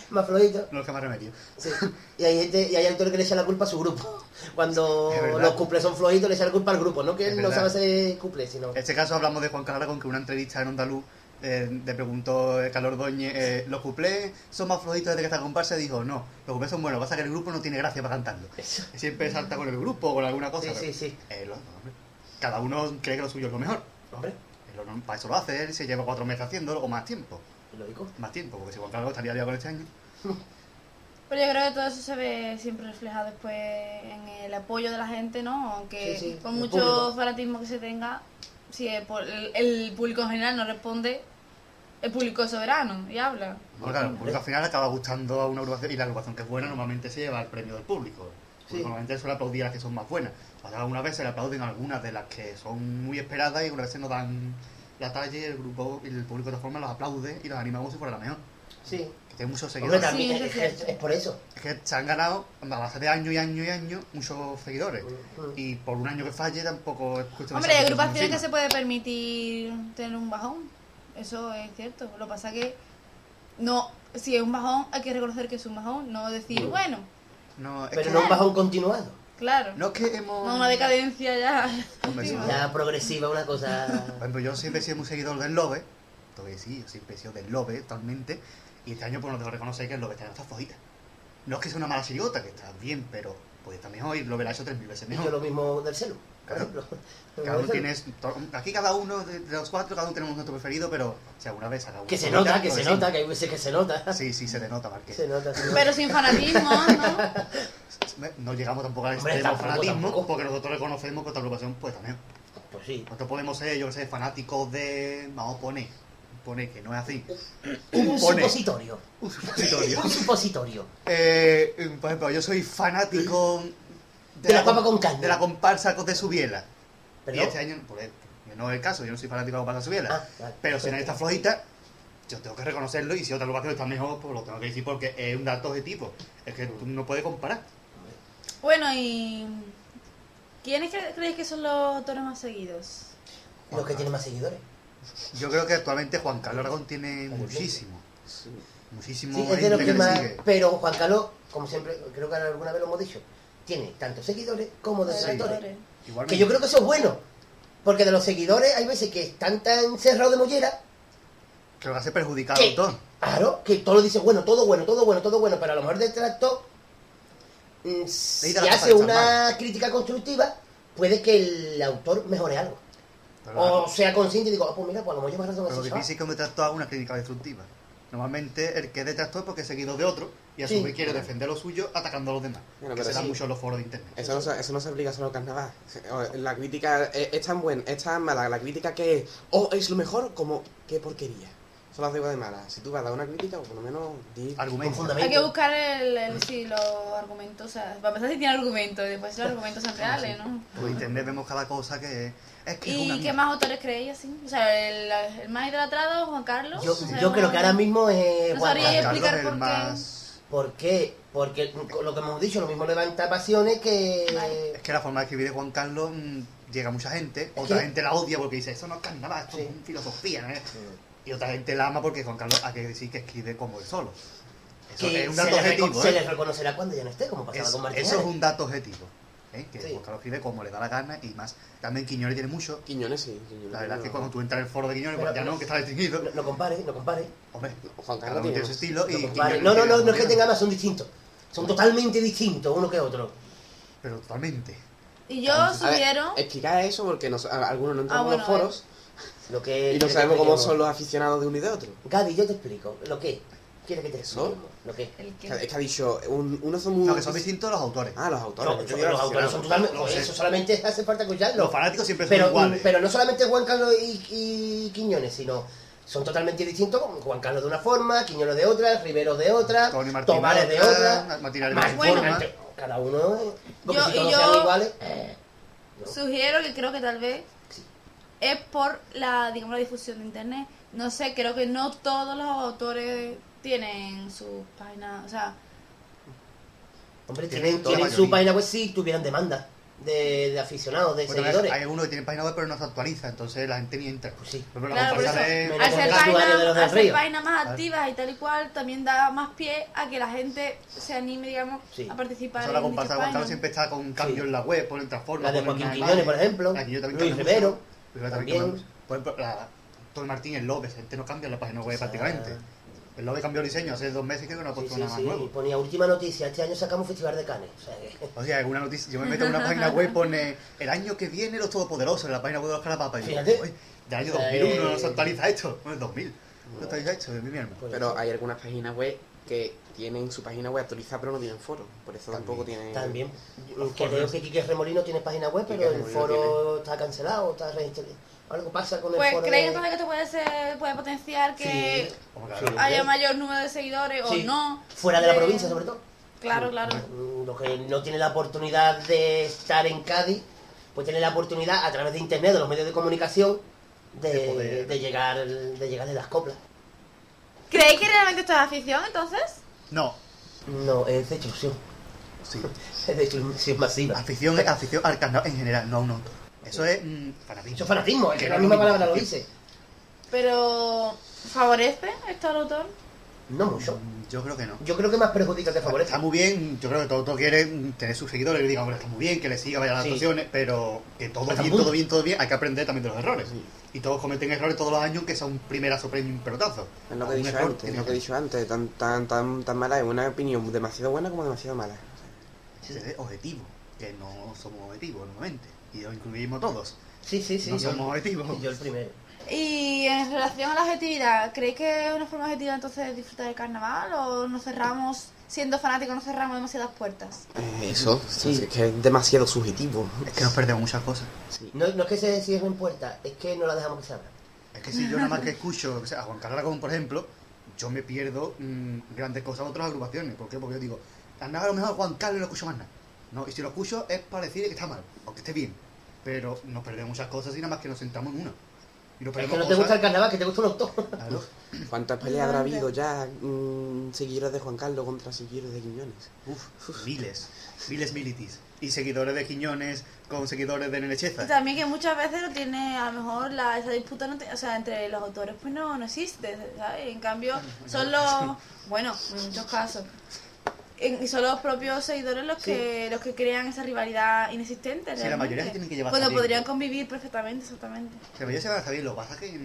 S4: más flojito.
S7: No es que más remedio.
S4: Sí. Y hay gente, y hay autores que le echan la culpa a su grupo. Cuando los cumples son flojitos, le echan la culpa al grupo, no que él no sabe hacer cumple, sino.
S7: En este caso hablamos de Juan Carrara con que una entrevista en Andaluz eh, le preguntó Carlos Ordóñez, eh, ¿los cuplés son más flojitos desde que está comparsa? Y dijo, no, los cuplés son buenos, pasa que el grupo no tiene gracia para cantarlo.
S4: Eso.
S7: Siempre salta con el grupo o con alguna cosa.
S4: Sí,
S7: pero,
S4: sí, sí.
S7: eh, lo- hombre, cada uno cree que lo suyo es lo mejor.
S4: Hombre,
S7: lo para eso lo hace él, se lleva cuatro meses haciéndolo o más tiempo.
S4: lógico.
S7: Más tiempo, porque si Juan Carlos estaría liado con este año.
S5: Pero yo creo que todo eso se ve siempre reflejado después en el apoyo de la gente, ¿no? Aunque
S4: Sí, sí,
S5: con
S4: el
S5: mucho
S4: público.
S5: fanatismo que se tenga, si el- el público en general no responde, el público es soberano y habla.
S7: Bueno, claro, el público al final acaba gustando a una agrupación y la agrupación que es buena normalmente se lleva el premio del público. Porque
S4: Sí.
S7: Normalmente suele aplaudir a las que son más buenas. Pasa que algunas veces le aplauden algunas de las que son muy esperadas y algunas veces no dan la talla y el grupo y el público de otra forma los aplaude y los anima como si fuera la mejor.
S4: Sí.
S7: Que tiene muchos
S4: Hombre,
S7: seguidores.
S4: también
S5: Sí,
S4: es,
S5: eso es
S4: es-
S5: cierto.
S4: es por eso.
S7: Es que se han ganado a base de año y año y año muchos seguidores. Y por un año que falle tampoco es cuestión de
S5: Hombre, hay agrupaciones que se puede permitir tener un bajón. Eso es cierto. Lo que pasa es que no, si es un bajón, hay que reconocer que es un bajón, no decir, bueno,
S7: No, es
S4: Pero
S7: que
S4: no un bajón continuado.
S5: claro.
S7: no es que hemos...
S5: No, una decadencia ya.
S7: Hombre, sí,
S4: Ya progresiva, una cosa.
S7: Por ejemplo, yo siempre he sido muy seguidor del Lobe. Entonces sí, yo siempre he sido del Lobe totalmente. Y este año pues no tengo que reconocer que el Lobe este año está flojita. No es que sea una mala chirigota, que está bien, pero pues está mejor y la ha hecho tres mil veces
S4: Y yo
S7: mejor.
S4: lo mismo del celu, por ejemplo.
S7: Cada uno
S4: Del
S7: tiene, to- aquí cada uno de los cuatro, cada uno tenemos nuestro preferido, pero si alguna vez uno
S4: Que se nota, que
S7: pues
S4: se
S7: sí.
S4: nota, que hay veces que se nota.
S7: Sí, sí, se te nota, Marqués.
S4: Se nota, sí.
S5: Pero sin fanatismo, ¿no?
S7: No llegamos tampoco al
S4: Hombre,
S7: extremo
S4: tampoco,
S7: fanatismo,
S4: tampoco.
S7: porque nosotros reconocemos que otra agrupación pues también.
S4: Pues sí.
S7: Nosotros podemos ser, yo que sé, fanáticos de... Vamos a poner, poner que no es así.
S4: Un
S7: Pone.
S4: supositorio.
S7: Un supositorio.
S4: Un supositorio.
S7: Eh, por ejemplo, yo soy fanático
S4: De la papa con caña.
S7: De la comparsa de Subiela. Y
S4: ¿Perdón?
S7: este año, por él, que no es el caso, yo no soy fanático de Pasa Subiela.
S4: Ah, vale.
S7: Pero si nadie está flojita, yo tengo que reconocerlo y si otra agrupación está mejor, pues lo tengo que decir porque es un dato objetivo. Es que tú no puedes comparar.
S5: Bueno, y. ¿Quiénes cre- creéis que son los autores más seguidos?
S4: Los que tienen más seguidores.
S7: Yo creo que actualmente Juan Carlos Aragón tiene muchísimo. Muchísimo
S4: Sí, es de
S7: gente
S4: los
S7: que
S4: que
S7: le
S4: más.
S7: sigue.
S4: Pero Juan Carlos, como siempre, creo que alguna vez lo hemos dicho, tiene tanto seguidores como detractores.
S7: Igualmente.
S4: Que yo creo que eso es bueno. Porque de los seguidores hay veces que están tan cerrados de mollera
S7: Que lo hace perjudicar
S4: ¿Qué?
S7: al autor.
S4: Claro, que todo lo dice bueno, todo bueno, todo bueno, todo bueno, pero a lo mejor detractor, mm, si hace una crítica constructiva, puede que el autor mejore algo.
S7: Pero,
S4: O sea consciente y digo, ah, pues mira, pues a lo mejor lleva razón
S7: pero lo difícil es que un detractor haga una crítica destructiva. Normalmente el que es detractor es porque es seguido de otro y a su
S4: Sí.
S7: vez quiere defender lo suyo atacando a los demás.
S6: Bueno,
S7: que se da
S6: sí.
S7: mucho en los foros de internet.
S6: Eso no, se, eso no se aplica solo al carnaval. La crítica es, es tan buena, es tan mala. La crítica que es, oh, es lo mejor, como, qué porquería. Lo hace igual de mala. Si tú vas a dar una crítica, o por lo menos di
S7: Argumento.
S4: Con fundamento.
S5: Hay que buscar el, el- sí, los argumentos, o sea, para empezar si tiene argumentos y después si los argumentos son reales, ¿no?
S7: Por internet vemos cada cosa que es que es una
S5: ¿Y qué más autores creéis así? O sea, el, el más idolatrado, Juan Carlos.
S4: Yo,
S5: o sea,
S4: yo creo que ahora mismo es
S5: ¿No
S4: Juan
S5: explicar por
S7: el
S5: qué?
S7: más...
S4: ¿Por qué? Porque lo que hemos dicho, lo mismo levanta pasiones que...
S5: Vale.
S7: Es que la forma de escribir de Juan Carlos mm, llega a mucha gente, otra gente la odia porque dice, eso no es carnaval, esto
S4: Sí.
S7: es filosofía, ¿eh? Y otra gente la ama porque Juan Carlos hay que decir que escribe como él solo. Eso
S4: que
S7: es un
S4: se,
S7: dato
S4: le reco-
S7: objetivo,
S4: se
S7: ¿eh?
S4: le reconocerá cuando ya no esté, como pasaba
S7: Eso,
S4: con Martín
S7: eso es un dato objetivo. ¿eh? Que
S4: Sí.
S7: Juan Carlos escribe como le da la gana y más. También Quiñones tiene mucho.
S6: Quiñones, sí. Quiñones,
S7: La verdad es que
S6: no-
S7: cuando tú entras en el foro de Quiñones,
S4: Pero-
S7: pues ya no, que está distinguido.
S4: No, no compare, no compare.
S7: Hombre,
S6: Juan Carlos tiene
S7: su estilo y
S4: No.
S7: Quiñones
S4: no, no, no, es que tengan más, son distintos. Son totalmente distintos uno que otro.
S7: Pero totalmente.
S5: Y yo sugiero.
S6: explicar eso porque nos- a- algunos no entramos
S5: Ah,
S6: en los foros
S4: Lo que
S6: y no sabemos cómo son los aficionados de uno y de otro.
S4: Gaby, yo te explico. ¿Lo qué? ¿Quieres que te
S6: ¿Eso?
S4: expliquemos? ¿Lo qué?
S6: Es que ha dicho, un- unos son muy...
S7: No, que son distintos los autores.
S6: Ah, los autores.
S4: son-
S6: yo
S4: los autores son totalmente... Eso solamente hace falta escucharlo.
S7: Los fanáticos siempre son
S4: pero,
S7: iguales.
S4: pero no solamente Juan Carlos y, y Quiñones, sino son totalmente distintos. Juan Carlos de una forma, Quiñones de otra, Rivero de otra,
S7: Tony Martín
S4: Tomares
S7: de otra. Martín
S4: más
S7: de
S5: Bueno.
S4: forma. Cada uno... eh, Porque
S5: Yo-
S4: si todos
S5: yo-
S4: sean iguales... eh, no.
S5: Sugiero que creo que tal vez es por la, digamos, la difusión de internet. No sé, creo que no todos los autores tienen sus páginas, o sea,
S4: Hombre,
S7: Tienen
S4: tienen, su página web si tuvieran demanda de, de aficionados, de
S7: Bueno,
S4: seguidores.
S7: hay algunos que tienen página web pero no se actualiza, entonces la gente ni entra.
S4: Pues sí.
S7: Ejemplo,
S5: claro, por eso,
S7: de-
S5: al ser
S4: el usuario de los
S5: páginas páginas más activas y tal y cual, también da más pie a que la gente se anime, digamos,
S4: Sí.
S5: a participar
S7: Eso la
S5: en dichas
S7: comparsa de Juan Carlos
S5: páginas.
S7: siempre está con un cambio
S4: Sí.
S7: en la web, ponen transforma.
S4: La de Joaquín Quiñones, por ejemplo,
S7: La Quiñones también
S4: Luis
S7: cambia
S4: Rivero,
S7: mucho. Luis Rivero
S4: también.
S7: Por ejemplo, la Tony Martín, el Lobe, gente no cambia la página web
S4: O sea,
S7: prácticamente. El Lobe cambió el diseño hace dos meses y creo que no ha
S4: Sí,
S7: puesto
S4: sí,
S7: nada más
S4: sí.
S7: nuevo.
S4: Ponía última noticia. Este año sacamos Festival de Cannes. O sea que...
S7: O sea, alguna noticia, yo me meto en una página web pone el año que viene los todopoderosos en la página web de los Carapapas. Y. "Uy, del año
S4: O sea,
S7: 2001 no
S4: eh,
S7: se actualiza esto. Bueno, el 2000. No se actualiza esto, de mi mierda.
S4: Pues
S6: Pero
S4: sí.
S6: hay algunas páginas web que tienen su página web actualizada pero no tienen foro. Por eso tampoco tienen...
S4: También. Creo
S7: foros.
S4: que Quique Remolino tiene página web,
S6: Quique
S4: pero el
S6: Remolino
S4: foro está cancelado, está reinstalado. Algo pasa con el
S5: Pues
S4: foro.
S5: creéis
S4: de-
S5: entonces que esto puede ser, puede potenciar que
S4: Sí.
S7: Claro.
S5: haya mayor número de seguidores
S4: Sí.
S5: o no.
S4: Fuera de la provincia, sobre todo.
S5: Claro, claro.
S4: Mm, Los que no tienen la oportunidad de estar en Cádiz, pues tienen la oportunidad a través de internet, de los medios de comunicación, de,
S7: De poder-
S4: de llegar de llegar de las coplas.
S5: ¿Creéis que realmente esto es afición entonces?
S7: No,
S4: No, es destrucción.
S7: sí.
S4: Es destrucción masiva.
S7: Afición es afición al carnaval en general, no a un autor. Eso es mm, fanatismo.
S4: Eso es fanatismo, es que la
S7: no
S4: misma palabra lo dice.
S5: Pero, ¿favorece esto al autor?
S4: No mucho.
S7: Mm, Yo creo que no.
S4: Yo creo que más perjudica que favorece.
S7: Está muy bien, yo creo que todo autor quiere tener sus seguidores, que digan, hombre, está muy bien, que le siga, vaya a las
S4: Sí.
S7: actuaciones, pero que todo bien, todo bien, todo bien, hay que aprender también de los errores. Y todos cometen errores todos los años, que un primerazo premio, un pelotazo.
S6: Es lo que he dicho
S7: error
S6: antes,
S7: tiene
S6: lo que he dicho antes, tan, tan, tan, tan mala es una opinión demasiado buena como demasiado mala.
S7: Ser objetivo, que no somos objetivos normalmente. Y lo incluimos todos.
S4: Sí, sí, sí.
S7: no
S4: yo-
S7: somos objetivos.
S4: Yo el primero.
S5: Y en relación a la objetividad, ¿creéis que es una forma objetiva entonces de disfrutar del carnaval o nos cerramos, siendo fanáticos, nos cerramos demasiadas puertas?
S6: Eh, Eso, es que es demasiado subjetivo.
S7: Es que nos perdemos muchas cosas.
S4: No, no es que se cierren puertas, es que no la dejamos que se abran.
S7: Es que si yo nada más que escucho o sea, a Juan Carlos Aragón, por ejemplo, yo me pierdo mm, grandes cosas de otras agrupaciones. ¿Por qué? Porque yo digo, carnaval a lo mejor Juan Carlos no escucho más nada. No, y si lo escucho es para decir que está mal, o que esté bien. pero nos perdemos muchas cosas y nada más que nos sentamos en una. Y nos
S4: Es que no te gusta el carnaval, que te gusta un autor.
S7: Claro.
S6: ¿Cuántas peleas habrá habido ya mm, seguidores de Juan Carlos contra seguidores de Quiñones?
S7: Uf, miles, miles militis. Y seguidores de Quiñones con seguidores de
S5: Y
S7: Nenecheza.
S5: también que muchas veces no tiene, a lo mejor la, esa disputa, no te- o sea, entre los autores pues no, no existe, ¿sabes? En cambio, son los, bueno, en muchos casos, en- y son los propios seguidores los que los que crean esa rivalidad inexistente.
S7: Sí, la mayoría se tienen que llevar
S5: Cuando
S7: bien.
S5: podrían convivir perfectamente, exactamente.
S7: Se me se van a saber, lo que pasa es que...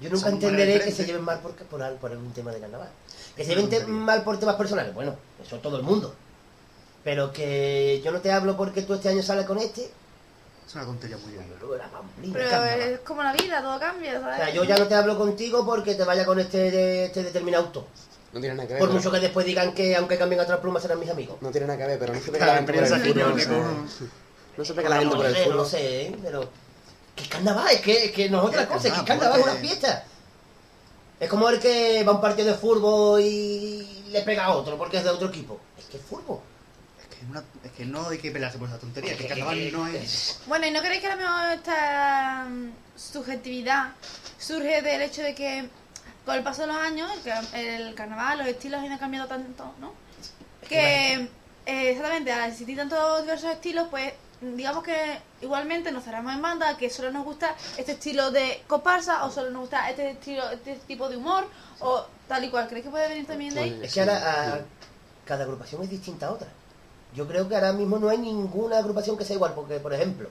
S4: Yo nunca entenderé que se lleven mal por, por, por algún tema de carnaval. Que se lleven mal por temas personales, bueno, eso todo el mundo. Pero que yo no te hablo porque tú este año sales con este.
S7: Es una tontería muy grande.
S5: Pero
S7: carnaval.
S5: es como la vida, todo cambia,
S4: O
S5: ¿sabes?
S4: sea, yo ya no te hablo contigo porque te vaya con este, de- este determinado autor.
S6: No tiene nada que ver.
S4: Por
S6: pero-
S4: mucho que después digan que aunque cambien otras plumas serán mis amigos.
S6: No tiene nada que ver, pero no se pega la gente por el fútbol. No se pega la gente
S4: no
S6: por
S4: lo
S6: el
S4: sé, no sé, ¿eh? pero... Que carnaval, es que, que no es otra cosa, es que
S7: carnaval,
S4: es una
S7: porque-
S4: fiesta. Es como el que va a un partido de fútbol y le pega a otro porque es de otro equipo. Es que es fútbol.
S7: Es que, una- es que no hay que pelearse por esa tontería, que el
S4: Es que-
S7: carnaval no es...
S5: Bueno, ¿y no creéis que a lo mejor esta mm, subjetividad surge del hecho de que con el paso de los años el, ca- el carnaval, los estilos han ido cambiando tanto, ¿no? Que eh, exactamente, al existir tantos diversos estilos, pues digamos que igualmente nos cerramos en banda, que solo nos gusta este estilo de comparsa o solo nos gusta este estilo, este tipo de humor o tal y cual. ¿Creéis que puede venir también de ahí?
S4: Es que ahora a- cada agrupación es distinta a otra. Yo creo que ahora mismo no hay ninguna agrupación que sea igual, porque, por ejemplo,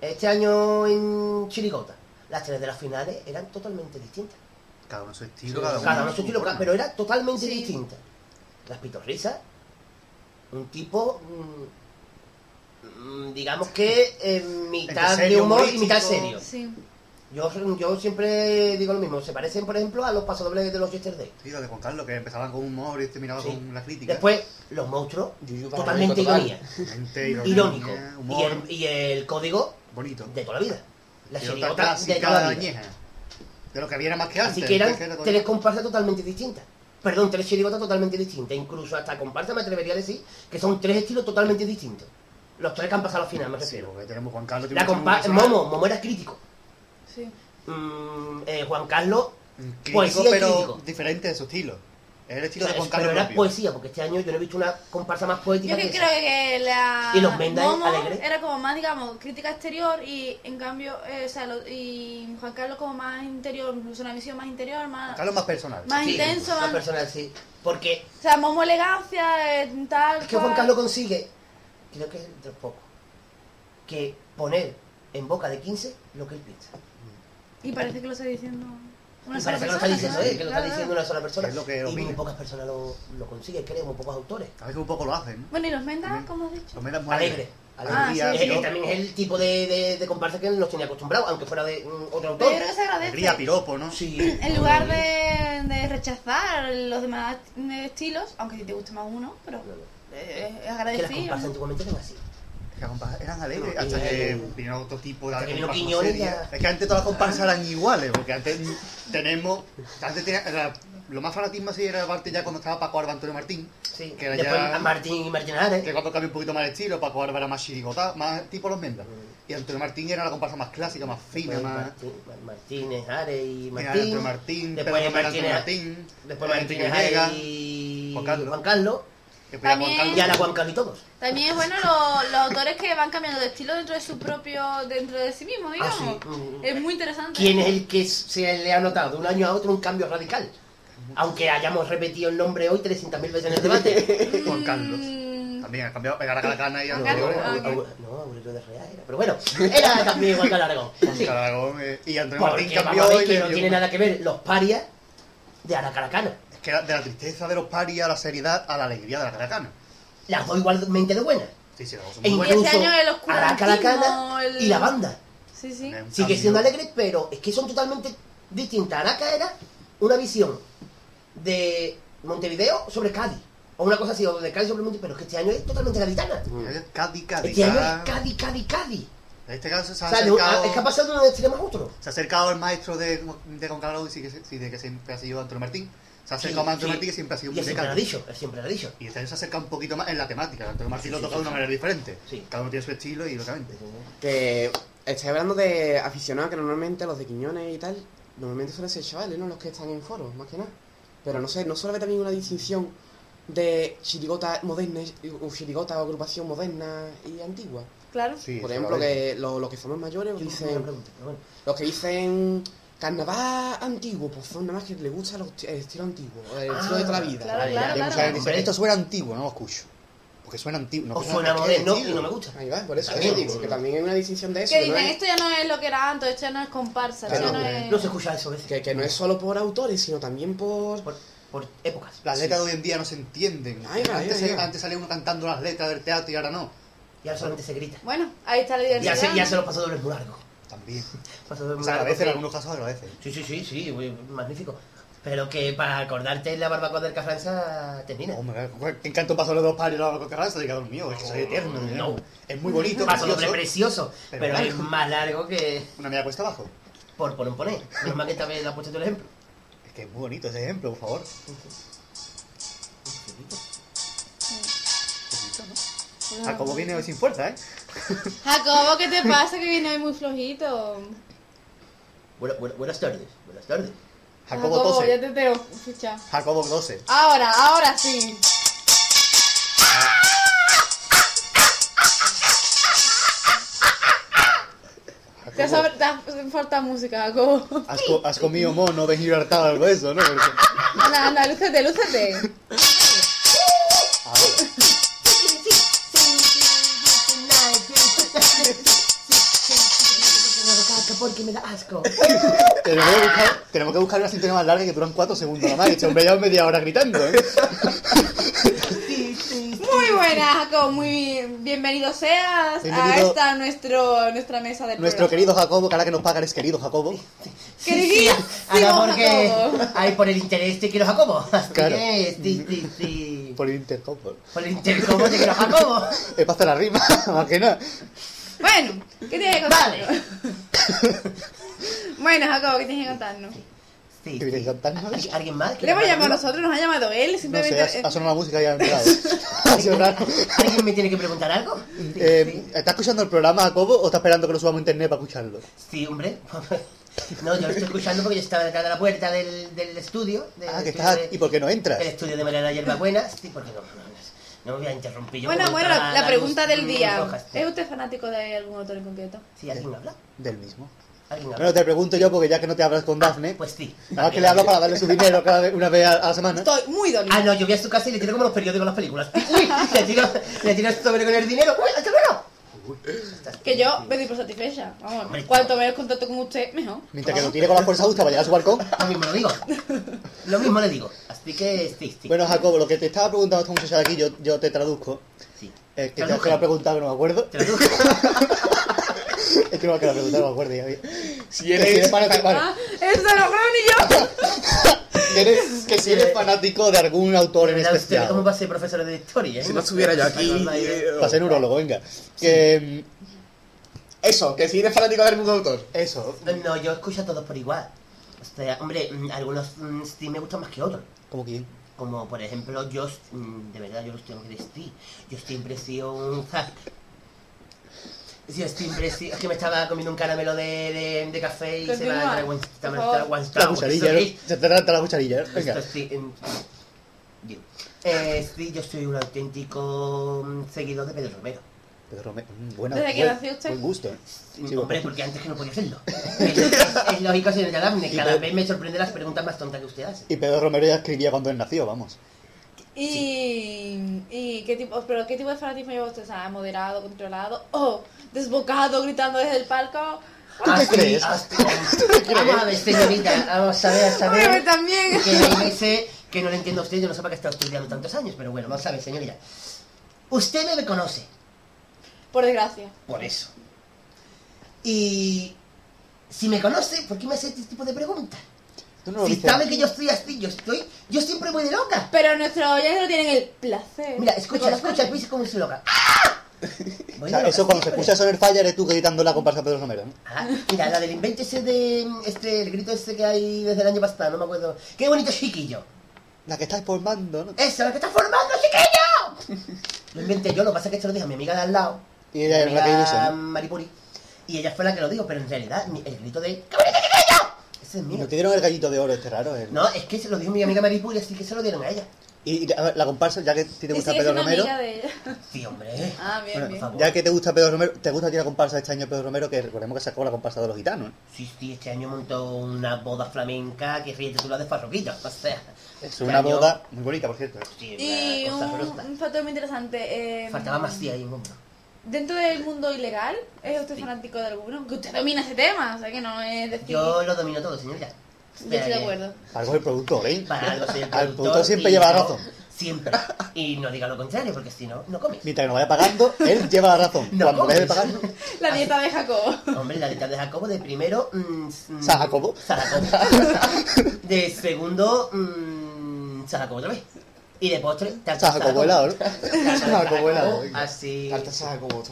S4: este año en Chirigota, las tres de las finales eran totalmente distintas.
S7: Cada uno su estilo,
S6: Sí,
S7: cada uno
S4: Cada uno su estilo,
S7: forma.
S4: pero era totalmente
S5: Sí.
S4: distinta. Las pitorrisas, un tipo, mm, mm, digamos que eh, mitad de humor y mitad serio.
S5: Sí.
S4: Yo, yo siempre digo lo mismo, se parecen, por ejemplo, a los pasodobles de los Yesterday.
S7: Sí, lo de Juan Carlos, que empezaban con humor y terminaban
S4: Sí.
S7: con la crítica.
S4: Después, los monstruos, totalmente
S6: total.
S4: ironía. Irónico. Y el, y el código
S7: bonito.
S4: de toda la vida. La chirigota de toda la vida.
S7: añeja. De lo que había más que antes.
S4: Así que eran
S7: era
S4: tres comparsas totalmente distintas. Perdón, tres chirigotas totalmente distintas. Incluso hasta comparsa me atrevería a decir que son tres estilos totalmente distintos. Los tres que han pasado a la final, me
S7: Sí,
S4: refiero.
S7: porque tenemos Juan Carlos.
S4: La Momo, Momo era crítico.
S5: Sí.
S4: Mm, eh, Juan Carlos,
S7: Crítico,
S4: poesía y
S7: pero
S4: crítico.
S7: diferente de su estilo. Es el
S4: o
S7: estilo
S4: sea,
S7: de Juan
S4: es-
S7: Carlos
S4: pero era poesía, porque este año yo no he visto una comparsa más poética
S5: Yo
S4: que
S5: que
S4: esa.
S5: creo que la
S4: Y los
S5: Momo
S4: alegres.
S5: era como más, digamos, crítica exterior y en cambio, eh, o sea, lo- y Juan Carlos como más interior, incluso una visión más interior, más,
S7: Juan Carlos más personal.
S5: más
S4: Sí,
S5: intenso,
S4: más
S5: más,
S4: personal, sí. Porque
S5: o sea, Momo elegancia, eh, tal,
S4: es que Juan. Carlos consigue, creo que es de pocos, que poner en boca de 15 lo que él piensa.
S5: Y parece que lo está diciendo una
S4: parece que lo está diciendo él, que lo está diciendo una sola persona.
S7: Es lo que
S4: y muy pocas personas lo, lo consiguen, creo, muy pocos autores.
S7: A veces un poco lo hacen. ¿no?
S5: Bueno, ¿y los Mendas, como has dicho?
S7: Los medios muy
S4: Alegre.
S5: Ah, sí,
S4: Es-
S5: sí.
S4: es- también es el tipo de, de, de comparsa que nos tenía acostumbrados, aunque fuera de mm, otro
S5: Pero
S4: autor.
S5: que se agradece.
S7: alegría, piropo, ¿no?
S4: Sí.
S5: En lugar de, de rechazar los demás eh, estilos, aunque si te guste más uno, pero eh, es
S4: Que las
S5: agradecido.
S4: comparsas antiguamente eran así.
S7: Las comparsas eran alegres
S4: No,
S7: hasta que vinieron otro tipo de
S4: vino Quiñones ya-
S7: Es que antes todas las comparsas eran iguales, porque antes tenemos. Antes tenía, era- lo más fanatismo así era parte ya cuando estaba Paco Arba Antonio Martín.
S4: Sí.
S7: Que era
S4: Después
S7: ya-
S4: Martín y Martín Ares.
S7: Que cuando cambió un poquito más el estilo, Paco Arba era más chirigotá, más tipo los Mendas. Y Antonio Martín era la comparsa más clásica, más fina,
S4: Pues
S7: más.
S4: Martín, Mar- Martínez, Ares y
S7: Era
S4: Martín.
S7: Antonio Martín,
S4: después Martínez,
S7: Martín,
S4: después Martínez Ares y
S7: Juan Carlos.
S4: Juan Carlos.
S5: También-.
S4: Y Carlos y todos.
S5: También es bueno lo- los autores que van cambiando de estilo dentro de su propio, dentro de sí mismo, digamos.
S4: Ah, sí. Mm.
S5: Es muy interesante.
S4: ¿Quién es el que se le ha notado de un año a otro un cambio radical? Aunque hayamos repetido el nombre hoy 300.000 veces en el debate.
S7: Juan Carlos.
S5: Mm,
S7: También ha cambiado pegar a Calacana y a
S4: No, Aurelio- de Rea era. Pero bueno, era también Juan Carlos Aragón.
S7: Juan. Carlos Aragón, eh, y Antonio Martín cambió
S4: a que no tiene nada que ver los parias de Aracaracana.
S7: Es que era de la tristeza de los paris a la seriedad a la alegría de la Calacana.
S4: Las dos igualmente de buenas.
S7: Sí, sí, las dos son
S4: E
S7: muy buenas.
S5: año el oscurantismo,
S4: Aracaracana
S5: el-
S4: y la banda.
S5: Sí, sí.
S7: Eh,
S4: Sigue siendo alegre, pero es que son totalmente distintas. Araca era una visión de Montevideo sobre Cádiz. O una cosa así, o de Cádiz sobre Montevideo. Pero es que este año es totalmente gaditana.
S7: Cádiz, Cádiz.
S4: Este año es Cádiz, Cádiz, Cádiz.
S7: En este caso se ha
S4: O sea,
S7: acercado,
S4: es que ha pasado de un extremo a otro.
S7: se ha acercado el maestro de, de Juan Carlos y de que siempre ha sido Antonio Martín. Se ha acercado
S4: Sí,
S7: más a
S4: sí.
S7: Martí que siempre ha sido
S4: Y
S7: muy
S4: él siempre lo ha dicho, siempre lo ha dicho.
S7: Y este año se acerca un poquito más en la temática. Antonio Martín
S4: Sí,
S7: lo toca
S4: sí,
S7: de una manera diferente.
S4: Sí.
S7: Cada uno tiene su estilo y locamente.
S6: Que estáis hablando de aficionados que normalmente los de Quiñones y tal, normalmente suelen ser chavales, ¿no? Los que están en foros, más que nada. Pero no sé, no suele haber también una distinción de chirigota moderna y- o chirigota o agrupación moderna y antigua.
S5: Claro.
S7: Sí,
S6: Por ejemplo, que lo- los que somos mayores
S4: una
S6: dicen,
S4: pregunta, pero bueno.
S6: los que dicen carnaval antiguo, pues son nada más que les gusta los- el estilo antiguo, el estilo de toda la vida.
S5: Claro, claro,
S4: ya.
S5: Claro.
S4: Hombre.
S7: esto suena antiguo, no lo escucho. Porque suena antiguo. No
S4: O
S7: suena
S4: suena
S7: ¿qué
S4: moderno y no me gusta.
S6: Ahí va, por eso
S4: También.
S6: que digo, que también hay una distinción de eso.
S5: Que
S6: que no
S5: dicen,
S6: es-
S5: esto ya no es lo que era antes, esto ya no es comparsa, esto
S6: Claro,
S5: ya no
S6: hombre.
S5: es...
S4: No se escucha eso a veces.
S6: que, que no es solo por autores, sino también por...
S4: Por, por épocas.
S7: Las letras de hoy en día no se entienden.
S6: Ay, va,
S7: antes,
S6: ay,
S7: antes salía uno cantando las letras del teatro y ahora no.
S4: Y ahora solamente se grita.
S5: Bueno, ahí está la
S4: Ya
S5: diversidad.
S4: se, ya
S5: ¿no?
S4: se los paso dobles muy largo.
S7: También.
S4: Paso dobles muy
S7: Se
S4: largo,
S7: agradece, en algunos casos agradece.
S4: Sí, sí, sí, sí, muy magnífico. Pero que para acordarte la barbacoa del Carranza termina.
S7: Hombre, ¿qué encanto pasó los dos pares y la Carranza? Diga, Dios mío, es que soy eterno.
S4: No.
S7: Es muy bonito,
S4: Paso doble
S7: precioso.
S4: precioso,
S7: Pero
S4: pero,
S7: largo.
S4: es más largo que
S7: Una media cuesta abajo.
S4: por por un poner. Menos mal que esta vez le has puesto tú el ejemplo.
S7: Es que es muy bonito ese ejemplo, por favor. Jacobo viene hoy sin fuerza, ¿eh?
S5: Jacobo, ¿qué te pasa que viene hoy muy flojito?
S4: Bueno, bueno, buenas tardes, buenas tardes.
S7: Jacobo
S5: ya
S7: 12.
S5: te tengo fichado.
S7: Jacobo 12.
S5: Ahora, ahora sí. Te, sobre- te falta música, Jacobo.
S7: Has, co- has comido mono de Gibraltar o algo de eso, ¿no? Porque-
S5: Anda, anda, lúcete, lúcete.
S4: Porque me da asco.
S7: tenemos, que buscar, tenemos que buscar una sintonía más larga que duran 4 segundos nada más. Este hombre lleva media hora gritando, ¿eh?
S5: Muy buena, Jacobo, muy bien- bienvenido seas a esta nuestro, nuestra mesa de
S7: Nuestro querido Jacobo, que ahora que nos pagan es querido Jacobo.
S5: Queridísimo
S4: Ahora porque
S5: Jacobo.
S4: ahí por el interés te quiero Jacobo. Así
S7: Claro.
S4: que, sí, sí, sí.
S7: Por el Intercopo.
S4: Por el interés te quiero Jacobo.
S7: Es para hacer la rima, más que nada.
S5: Bueno, ¿qué tienes que
S4: Vale.
S5: contarnos? bueno, Jacobo, ¿qué tienes que contarnos?
S4: Sí,
S7: ¿Qué vienes
S4: sí.
S7: cantando?
S4: ¿Alguien- ¿Alguien más?
S5: Le hemos llamado a nosotros, nos ha llamado él,
S7: No
S5: simplemente...
S7: sé, ha, ha sonado la música y ha entrado. Ha sido raro.
S4: ¿Alguien me tiene que preguntar algo? Sí,
S7: Eh, ¿Estás escuchando el programa, Jacobo, o estás esperando que lo subamos a internet para escucharlo?
S4: sí, hombre. No, yo lo estoy escuchando porque yo estaba detrás de la puerta del, del estudio. del
S7: Ah, que
S4: estudio
S7: estás...
S4: de-
S7: ¿Y por qué no entras?
S4: El estudio de Mariana Hierbabuena. Sí, porque no, no, no me voy a interrumpir yo.
S5: Bueno, bueno, la, la pregunta
S4: luz,
S5: del día.
S4: sí.
S5: ¿Es usted fanático de algún autor en concreto?
S4: Sí, alguien habla.
S7: Del mismo.
S4: ¿Alguien habla?
S7: Bueno, te pregunto yo, porque ya que no te hablas con Dafne,
S4: Pues sí.
S7: nada más que le hablo para darle su dinero cada vez, una vez a, a la semana.
S5: Estoy muy dolido.
S4: Ah, no, yo voy a su casa y le tiro como los periódicos a las películas. Uy, le tiro, le tiro sobre con el dinero. ¡Uy, ¡Hasta luego!
S5: Que yo me doy por satisfecha. Vamos,
S4: Hombre,
S5: cuanto menos contacto con usted, mejor.
S7: Mientras que lo tire con la fuerza justa para llegar a su balcón.
S4: Lo mismo lo digo. Lo mismo le digo. Así que sí, sí.
S7: Bueno, Jacobo, lo que te estaba preguntando esta muchacha de aquí, yo, yo te traduzco.
S4: sí.
S7: Es que te lo he preguntado que no me acuerdo.
S4: Te lo digo.
S7: Es que no me quedado preguntar, no me acuerdo.
S6: Si eres...
S7: fanático, vale.
S5: Ah, yo.
S7: Que eres- que si eres fanático de algún autor en
S4: ¿Verdad usted
S7: especial.
S4: cómo va a ser profesor de historia? eh?
S6: Si no estuviera yo aquí... Eh,
S7: Para ser neurólogo, venga. Que.
S6: Eso, que si eres fanático de algún autor.
S7: mm, Eso.
S4: No, yo escucho a todos por igual. O sea, hombre, mm, algunos mm, sí me gustan más que otros.
S7: ¿Cómo quién?
S4: Como por ejemplo, yo, mm, de verdad, yo los tengo que decir. Yo siempre he sido un hack. Yo he sido. Es que me estaba comiendo un caramelo de, de, de café y se me ha ha
S7: La cucharilla, ¿no? Se te trata la cucharilla, ¿eh? Venga.
S4: Esto sí, en- Bien. Eh, yo soy un auténtico mm, seguidor de Pedro Romero.
S7: Pedro Romero, mm, buena,
S5: ¿Desde que nació usted?
S7: Buen gusto, ¿eh? Sí,
S4: Hombre,
S7: bueno.
S4: porque antes que no podía hacerlo. es, lógico, señorita Daphne. Cada vez me sorprende las preguntas más tontas que usted hace.
S7: Y Pedro Romero ya escribía cuando él nació, vamos.
S5: Y, y qué tipo, pero qué tipo de fanatismo lleva usted, o sea, moderado, controlado, o desbocado, gritando desde el palco.
S7: ¿Tú qué
S4: Así,
S7: crees?
S4: así. Vamos a ver, señorita, vamos a ver, a saber.
S5: también.
S4: Que hay veces que no le entiendo a usted, yo no sé para qué está estudiando tantos años, pero bueno, vamos a ver, señorita. Usted me conoce,
S5: Por desgracia.
S4: por eso. Y si me conoce, ¿por qué me hace este tipo de preguntas?
S7: Tú no lo
S4: Si sabe que yo estoy así, yo estoy, yo siempre voy de loca.
S5: Pero nuestros oyentes no tienen el placer.
S4: Mira, escucha, escucha, escucha cómo soy loca. ¡Ah!
S7: O sea, eso cuando se escucha sonar falla eres tú gritando la comparsa de Pedro Romero, ¿no?
S4: Ah, mira, la del invento ese de. Este, el grito ese que hay desde el año pasado, no me acuerdo. ¡Qué bonito chiquillo!
S7: La que estás formando, ¿no?
S4: ¡Esa, la que está formando, chiquillo! Lo inventé yo, lo que pasa es que se lo dije a mi amiga de al lado.
S7: Y ella
S4: mi
S7: es la que dice, ¿no?
S4: Maripuri. Y ella fue la que lo dijo, pero en realidad el grito de ¡Cabrita, chiquillo! Ese es
S7: ¿Y
S4: mío.
S7: no te dieron el gallito de oro este raro? el-
S4: No, es que se lo dijo mi amiga Maripuri, así que se lo dieron a ella.
S7: Y, y, a ver, la comparsa, ya que ti te gusta Pedro Romero,
S5: de.
S4: Sí, hombre.
S5: Ah, bien,
S7: bueno,
S5: bien.
S4: favor.
S7: ya que te gusta Pedro Romero, ¿te gusta a ti la comparsa este año Pedro Romero? Que recordemos que sacó la comparsa de los gitanos. ¿eh?
S4: Sí, sí, este año montó una boda flamenca que ríete tú la de farroquita. O sea,
S7: Es
S4: este
S7: una
S4: año-
S7: boda muy bonita, por cierto.
S4: Sí,
S5: Y un, un factor muy interesante. eh,
S4: Faltaba más tía ahí en hombro.
S5: Dentro del mundo ilegal, ¿es usted fanático de alguno? Que usted domina ese tema, o sea que no es decir.
S4: Yo lo domino todo, señor, ya.
S5: Yo estoy de acuerdo.
S7: Algo el productor, ¿eh?
S4: Para algo soy el
S7: Al
S4: productor
S7: productor siempre
S4: y
S7: lleva
S4: yo
S7: razón.
S4: Siempre. Y no diga lo contrario, porque si no, no comes.
S7: Mientras que nos vaya pagando, él lleva la razón.
S4: No
S7: Cuando deje de
S4: comes.
S7: pagar,
S5: La dieta de Jacobo.
S4: Hombre, la letra de Jacobo de primero... mm, mm,
S7: San Jacobo.
S4: San Jacobo. De segundo... mm, San Jacobo otra vez. Y de postre... tarta
S7: San Jacobo helado, ¿no?
S4: Tarta
S7: Jacobo helado.
S4: Así...
S6: Carta saca como.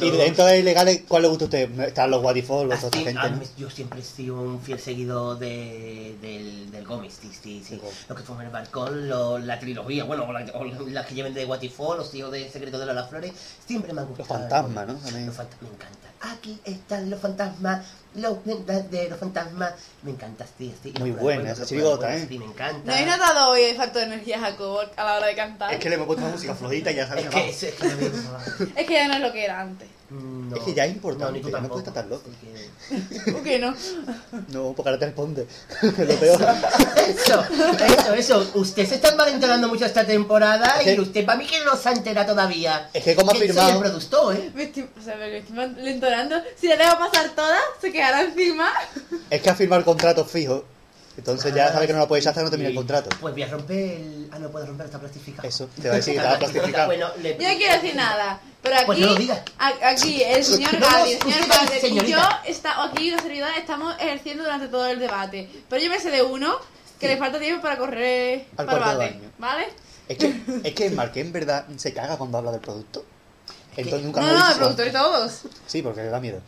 S7: Y dentro de ilegales, ¿cuál le gusta a usted? Están los Guatifol, los otra gente,
S4: yo siempre he sido un fiel seguidor de, del, del Gómez, sí, sí, sí. Lo que fue en el balcón, la trilogía, bueno, o, la- o las que lleven de Watifol, los tíos de Secreto de las Flores, siempre me han gustado.
S7: fantasmas, ¿no?
S4: Los fantasmas, me encanta. Aquí están los fantasmas, los de los fantasmas, me encanta, sí, sí.
S7: Muy buena esa chirigota, ¿eh?
S4: Sí, me encanta.
S5: ¿No habéis notado hoy el factor de energía Jacobo a la hora de cantar?
S7: Es que le hemos puesto música flojita y ya sabes
S4: Es
S7: que.
S4: Es que
S5: ya no es lo que era antes.
S4: No,
S7: Es que ya es importante,
S4: ni tú
S7: ya no
S4: tampoco.
S7: puedes estar tan loco.
S4: Que-
S5: ¿Por qué no?
S7: No, porque ahora te responde. Es lo peor.
S4: Eso, eso, eso. Usted se está malentendiendo mucho esta temporada
S7: Es que-
S4: y usted para mí que no se ha enterado todavía.
S7: Es que como ha
S4: soy
S7: firmado-
S4: el productor, ¿eh?
S5: Me estoy, o sea, me estoy lentonando. Si la dejo pasar toda, se quedará encima.
S7: Es que ha firmado contratos fijos. Entonces ya
S4: Ah,
S7: sabes que no lo puedes hacer no termine el
S4: sí.
S7: contrato.
S4: Pues voy a romper el... Ah, no puedo romper, está plastificado.
S7: Eso, te va a decir que estaba plastificado.
S4: Bueno, le...
S5: Yo no quiero decir nada. Pero aquí,
S4: Pues no lo digas.
S5: aquí el señor
S4: No,
S5: Gadi, el señor Gadi y yo, está, aquí los servidores estamos ejerciendo durante todo el debate. Pero yo me sé de uno que le falta tiempo para correr
S7: Al
S5: para el
S7: de
S5: bate. ¿vale?
S7: Es que, es que Marqué en verdad se caga cuando habla del producto. Entonces nunca
S5: No, no, el productor y todos.
S7: Sí, porque le da miedo.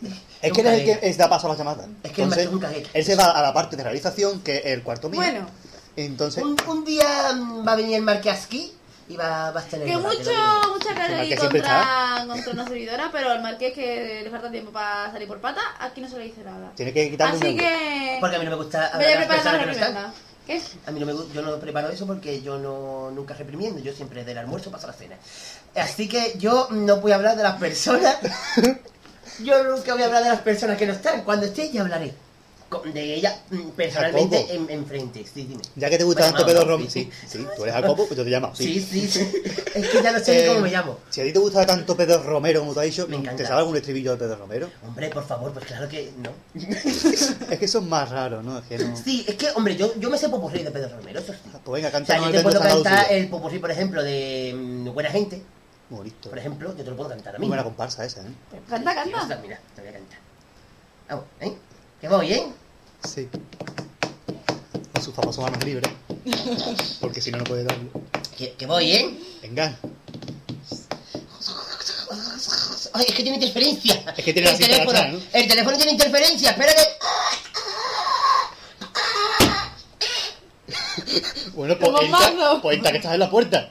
S7: Es que él es el que es da paso a las llamadas.
S4: Es que el
S7: Entonces,
S4: un cagueta.
S7: él se va a la parte de realización, que es el cuarto mío.
S5: Bueno,
S7: Entonces,
S4: Un, un día va a venir el Marqués aquí y va, va a estar en
S5: que mucho, mucha cara
S7: siempre
S5: contra, contra una servidora, pero el marqués que le falta tiempo para salir por pata, aquí no se le dice nada.
S7: tiene que quitarle un
S5: Así
S7: euro.
S5: que...
S4: Porque a mí no me gusta hablar de las que no están.
S5: ¿Qué?
S4: A mí no me gu- yo no preparo eso porque yo no nunca reprimiendo, yo siempre del almuerzo paso a la cena. Así que yo no voy a hablar de las personas. yo nunca voy a hablar de las personas que no están. Cuando esté ya hablaré. De ella mm, personalmente en, enfrente. Sí, dime.
S7: Ya que te gusta tanto Pedro. Romero. Sí, sí, tú eres Jacobo, pues yo te llamo.
S4: Sí, sí, sí. Es que ya no sé ni
S7: Eh,
S4: cómo me llamo.
S7: Si a ti te gusta tanto Pedro Romero como tú has dicho,
S4: Me encanta.
S7: ¿te sabe algún estribillo de Pedro Romero?
S4: Hombre, por favor, pues claro que no.
S7: Es que son más raros, ¿no? Es que no.
S4: Sí, es que, hombre, yo, yo me sé popurrí de Pedro Romero, eso sí.
S7: Pues venga,
S4: O sea, yo
S7: el
S4: te puedo cantar el popurrí, por ejemplo, de mm, Buena Gente. Por ejemplo, yo te lo puedo cantar a mí.
S7: Muy buena comparsa esa, ¿eh?
S5: Canta, canta.
S4: Mira, te voy a cantar. Vamos, ¿eh? Que voy, ¿eh?
S7: Sí. Con sus famosas manos libres. Porque si no, no puede darlo.
S4: Que, que voy, ¿eh?
S7: Venga.
S4: Ay, es que tiene interferencia.
S7: Es que tiene la
S4: el
S7: cinta
S4: teléfono,
S7: ¿no?
S4: El teléfono tiene interferencia, espera que...
S7: Bueno, pues
S5: ¡Como
S7: entra, pues entra que estás en la puerta.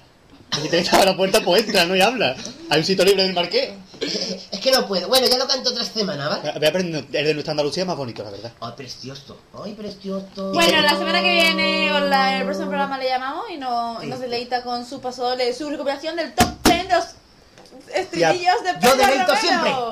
S7: Si te en la puerta, pues entra, no y habla. Hay un sitio libre del marqués.
S4: Es que no puedo. Bueno, ya lo canto otra semana, ¿vale?
S7: Voy a aprender, el de nuestra Andalucía es más bonito, la verdad.
S4: Ay, precioso. Ay, precioso.
S5: Bueno, la semana que viene o la- el próximo programa le llamamos y, no, y nos deleita con su paso de su recopilación del top 10 de los estribillos de
S4: Yo
S5: Pedro
S4: deleito
S5: Romero.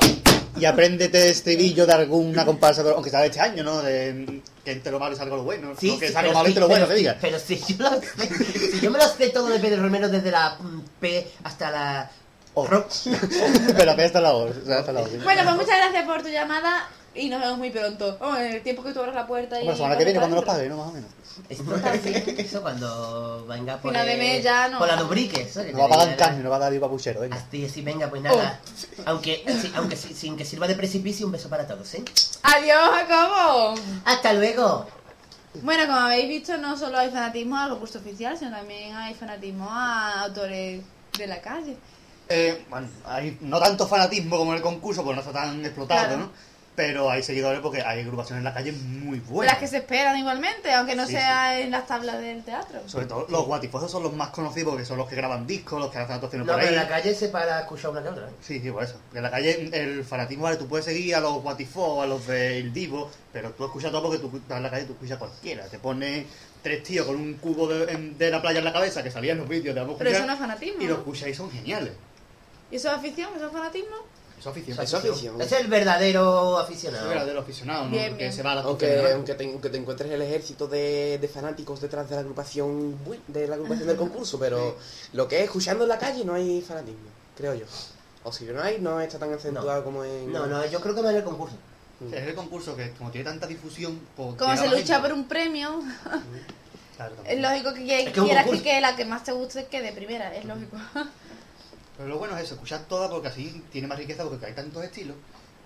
S7: Y apréndete estribillo de alguna comparsa, aunque sea de este año, ¿no? De que entre lo malo salga lo bueno.
S4: Sí,
S7: no que
S4: sí,
S7: salga lo malo
S4: sí,
S7: entre lo bueno,
S4: pero
S7: que
S4: sí,
S7: diga.
S4: Pero si yo, lo sé, si yo me lo sé todo de Pedro Romero desde la mm, P hasta la...
S7: Oh.
S4: Ro-
S7: Pero la hasta la O. hasta la O.
S5: Bueno, pues muchas gracias por tu llamada y nos vemos muy pronto. Vamos, en el tiempo que tú abras la puerta y...
S7: La semana que viene, cuando nos pague, ¿no? Más o menos.
S4: Esto, eso cuando venga por,
S5: Final de mes ya no.
S4: por la lubrique. eso, que
S7: No va a pagar carne, no va a dar papuchero, venga.
S4: Así, así, venga, pues nada. Aunque, sí, aunque sí- sin que sirva de precipicio, un beso para todos, ¿eh?
S5: ¡Adiós, Jacobo!
S4: ¡Hasta luego!
S5: Bueno, como habéis visto, no solo hay fanatismo al concurso oficial, sino también hay fanatismo a autores de la calle.
S7: Eh, bueno, hay no tanto fanatismo como en el concurso, pues no está tan explotado,
S5: Claro.
S7: ¿no? Pero hay seguidores porque hay agrupaciones en la calle muy
S5: Las
S7: buenas.
S5: que se esperan igualmente, aunque no
S7: Sí,
S5: sea en las tablas del teatro.
S7: Sobre todo los guatifosos son los más conocidos porque son los que graban discos, los que hacen actuaciones
S4: No,
S7: por
S4: pero
S7: ahí.
S4: en la calle se para escuchar una que otra. ¿eh?
S7: Sí, sí, por eso. En la calle el fanatismo, vale, tú puedes seguir a los Guatifo, a los del Divo, pero tú escuchas todo porque tú estás en la calle, tú escuchas cualquiera. Te pone tres tíos con un cubo de, en- de la playa en la cabeza que salían los vídeos de
S5: Pero eso no es fanatismo.
S7: Y lo
S5: ¿no?
S7: escucháis y son geniales.
S5: ¿Y eso es afición? ¿Eso es fanatismo?
S7: Es afición.
S6: Es afición.
S4: Es el verdadero
S7: Es
S4: aficionado.
S7: verdadero aficionado, ¿no?
S5: Bien, bien.
S7: se va a la
S6: Aunque, aunque, te, aunque te encuentres el ejército de, de fanáticos detrás de la agrupación de la agrupación del concurso, pero lo que es escuchando en la calle no hay fanatismo, creo yo. O si no hay, no está tan acentuado como en.
S4: No, no, yo creo que va en el concurso.
S7: Es el concurso que, como tiene tanta difusión, pues.
S5: Como se lucha
S7: gente.
S5: por un premio,
S7: Claro, también.
S5: es lógico que, que
S4: Es que
S5: quieras que, que la que más te guste quede primera, es lógico.
S7: Pero lo bueno es eso, escuchar todas porque así tiene más riqueza porque hay tantos estilos.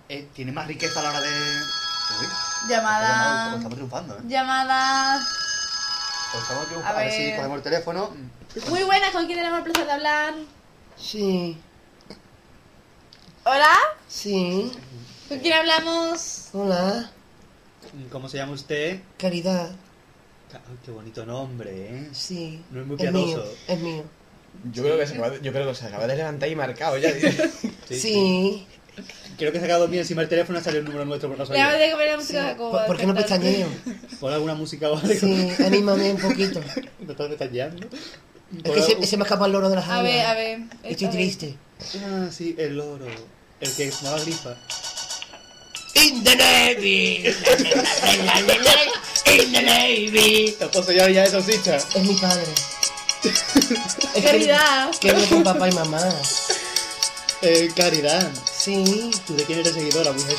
S7: eh, tiene más riqueza a la hora de. Uy,
S5: Llamada.
S7: Estamos, estamos triunfando, ¿eh?
S5: Llamada.
S7: Pues estamos
S5: A
S7: triunfando. A ver si
S5: ver.
S7: cogemos el teléfono.
S5: Muy buenas, ¿con quién tenemos el placer de hablar?
S4: Sí,
S5: ¿Hola?
S4: sí.
S5: ¿Con quién hablamos?
S4: Hola,
S7: ¿Cómo se llama usted?
S4: caridad.
S7: Ay, qué bonito nombre, ¿eh?
S4: Sí.
S7: No es muy
S4: Es mío,
S7: piadoso.
S4: es mío.
S6: Yo creo que se acaba de, yo creo que se acaba de levantar y marcado ya.
S4: Sí.
S7: Creo que se ha quedado bien encima del teléfono y salió el número nuestro por no
S5: a que poner la música de
S4: ¿Por, por qué no pestañeo?
S7: Pon alguna música o algo.
S4: Sí, anímame un poquito.
S7: ¿Me estás pestañeando?
S4: Es que se, se me escapa el loro de las
S5: A
S4: alas.
S5: ver, a ver.
S4: Estoy
S5: a ver.
S4: triste.
S7: Ah, sí, el loro. El que fumaba grifa.
S4: In the Navy. In the Navy.
S7: Entonces ya, ya es salsicha.
S4: Es mi padre. Es
S5: Caridad.
S4: Que vive con papá y mamá.
S7: Eh, Caridad.
S4: Sí.
S7: ¿Tú de quién eres seguidora, mujer?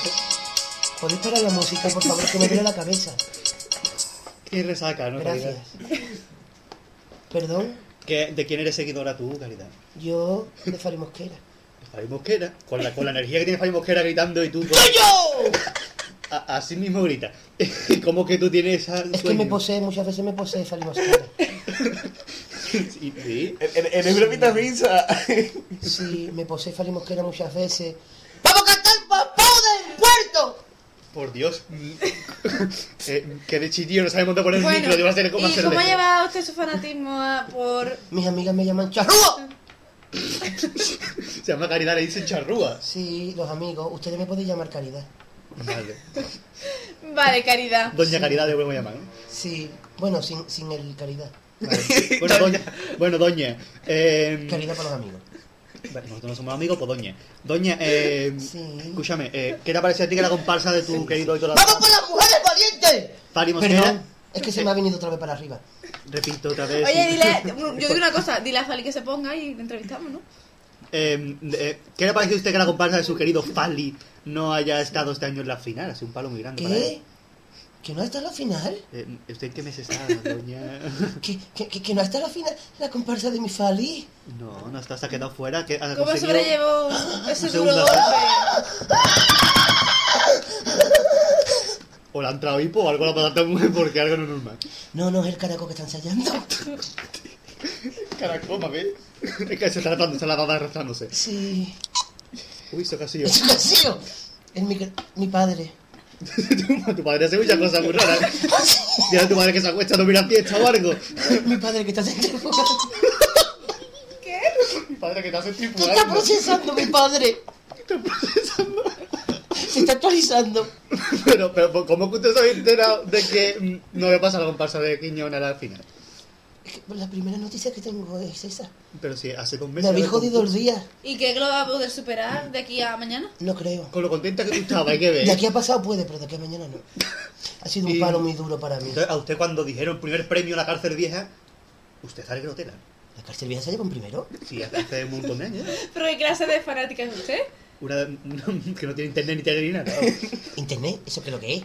S4: ¿Podéis parar la música, por favor? Que me duele la cabeza.
S7: Qué resaca, ¿no,
S4: Gracias.
S7: Caridad?
S4: Perdón,
S7: ¿Qué- ¿De quién eres seguidora tú, Caridad?
S4: yo de Fari Mosquera.
S7: Fabi Mosquera. Con la, con la energía que tiene Fabi Mosquera gritando y tú... con-
S4: ¡Soy yo!
S7: A- así mismo grita. ¿Cómo que tú tienes esa
S4: Es que me posee, muchas veces me posee Fari Mosquera.
S7: Sí, sí.
S6: En el grupito pizza.
S4: Sí, me posee Fari Mosquera muchas veces. ¡Vamos a cantar papá del puerto!
S7: Por Dios. eh, que de chiquillo no sabe montar por el micro. Digo, hacer cómo
S5: ¿y
S7: hacerlo
S5: cómo ha llevado usted su fanatismo a- por...?
S4: Mis amigas me llaman charrúa.
S7: Se llama Caridad, le dicen charrúa.
S4: Sí, los amigos, ustedes me pueden llamar Caridad.
S7: Vale.
S5: Vale, caridad.
S7: Doña Caridad le podemos llamar, ¿no?
S4: Sí, bueno, sin, sin el Caridad.
S7: Vale. Bueno, doña. Bueno, doña. Eh,
S4: Caridad para los amigos.
S7: Vale, Nosotros no somos amigos, pues doña. Doña, eh,
S4: Sí.
S7: escúchame, eh, ¿qué te parece a ti que la comparsa de tu querido ídolo?
S4: ¡Vamos por las mujeres valientes!
S7: Fari Mosquera?
S4: Es que se me ha venido otra vez para arriba.
S7: Repito otra vez.
S5: Oye,
S7: sí.
S5: dile, yo digo una cosa, dile a Fali que se ponga y le entrevistamos, ¿no?
S7: Eh, eh, ¿Qué le parece a usted que la comparsa de su querido Fali no haya estado este año en la final? Ha sido un palo muy grande para él.
S4: ¿Que no está en la final?
S7: Eh, ¿Usted en qué mes está, doña?
S4: ¿Que, que, que, que no está en la final la comparsa de mi Fali?
S7: No, no está, se ha quedado fuera. Que ha
S5: ¿Cómo
S7: conseguido-
S5: sobrellevó ese duro golpe?
S7: O le ha entrado hipo o algo le ha pasado a esta mujer porque algo no es normal.
S4: No, no, es el caraco que está ensayando.
S7: Caracoma, ¿ves? Es que se está tratando, se la dado arrastrándose.
S4: Sí.
S7: Uy, eso casi
S4: Es un vacío. Es mi, mi padre.
S7: tu padre hace muchas cosas muy raras. Dile a tu madre que se acuesta, no mira fiesta o algo.
S4: Mi padre que está centrifugando.
S5: ¿Qué?
S7: Mi padre que está
S4: ¿Qué está
S7: centrifugando.
S4: procesando mi padre? Se está actualizando.
S7: Pero, pero, ¿cómo que usted se había enterado de que mm, no le pasa la comparsa de Quiñona al final?
S4: Es que la primera noticia que tengo es esa.
S7: Pero si hace dos
S4: Me
S7: meses...
S4: habéis
S7: del
S4: jodido el día.
S5: ¿Y qué lo va a poder superar de aquí a mañana?
S4: No creo.
S7: Con lo contenta que tú estabas, hay que ver.
S4: De aquí a pasado puede, pero de aquí a mañana no. Ha sido un palo muy duro para mí.
S7: Entonces, a usted cuando dijeron primer premio a la cárcel vieja, usted sale que no tela.
S4: ¿La cárcel vieja se lleva en primero?
S7: Sí, hace, hace un montón de años.
S5: ¿Pero qué clase de fanática es usted?
S7: Una, una que no tiene internet ni tele ni nada.
S4: ¿Internet? ¿Eso qué es lo que es?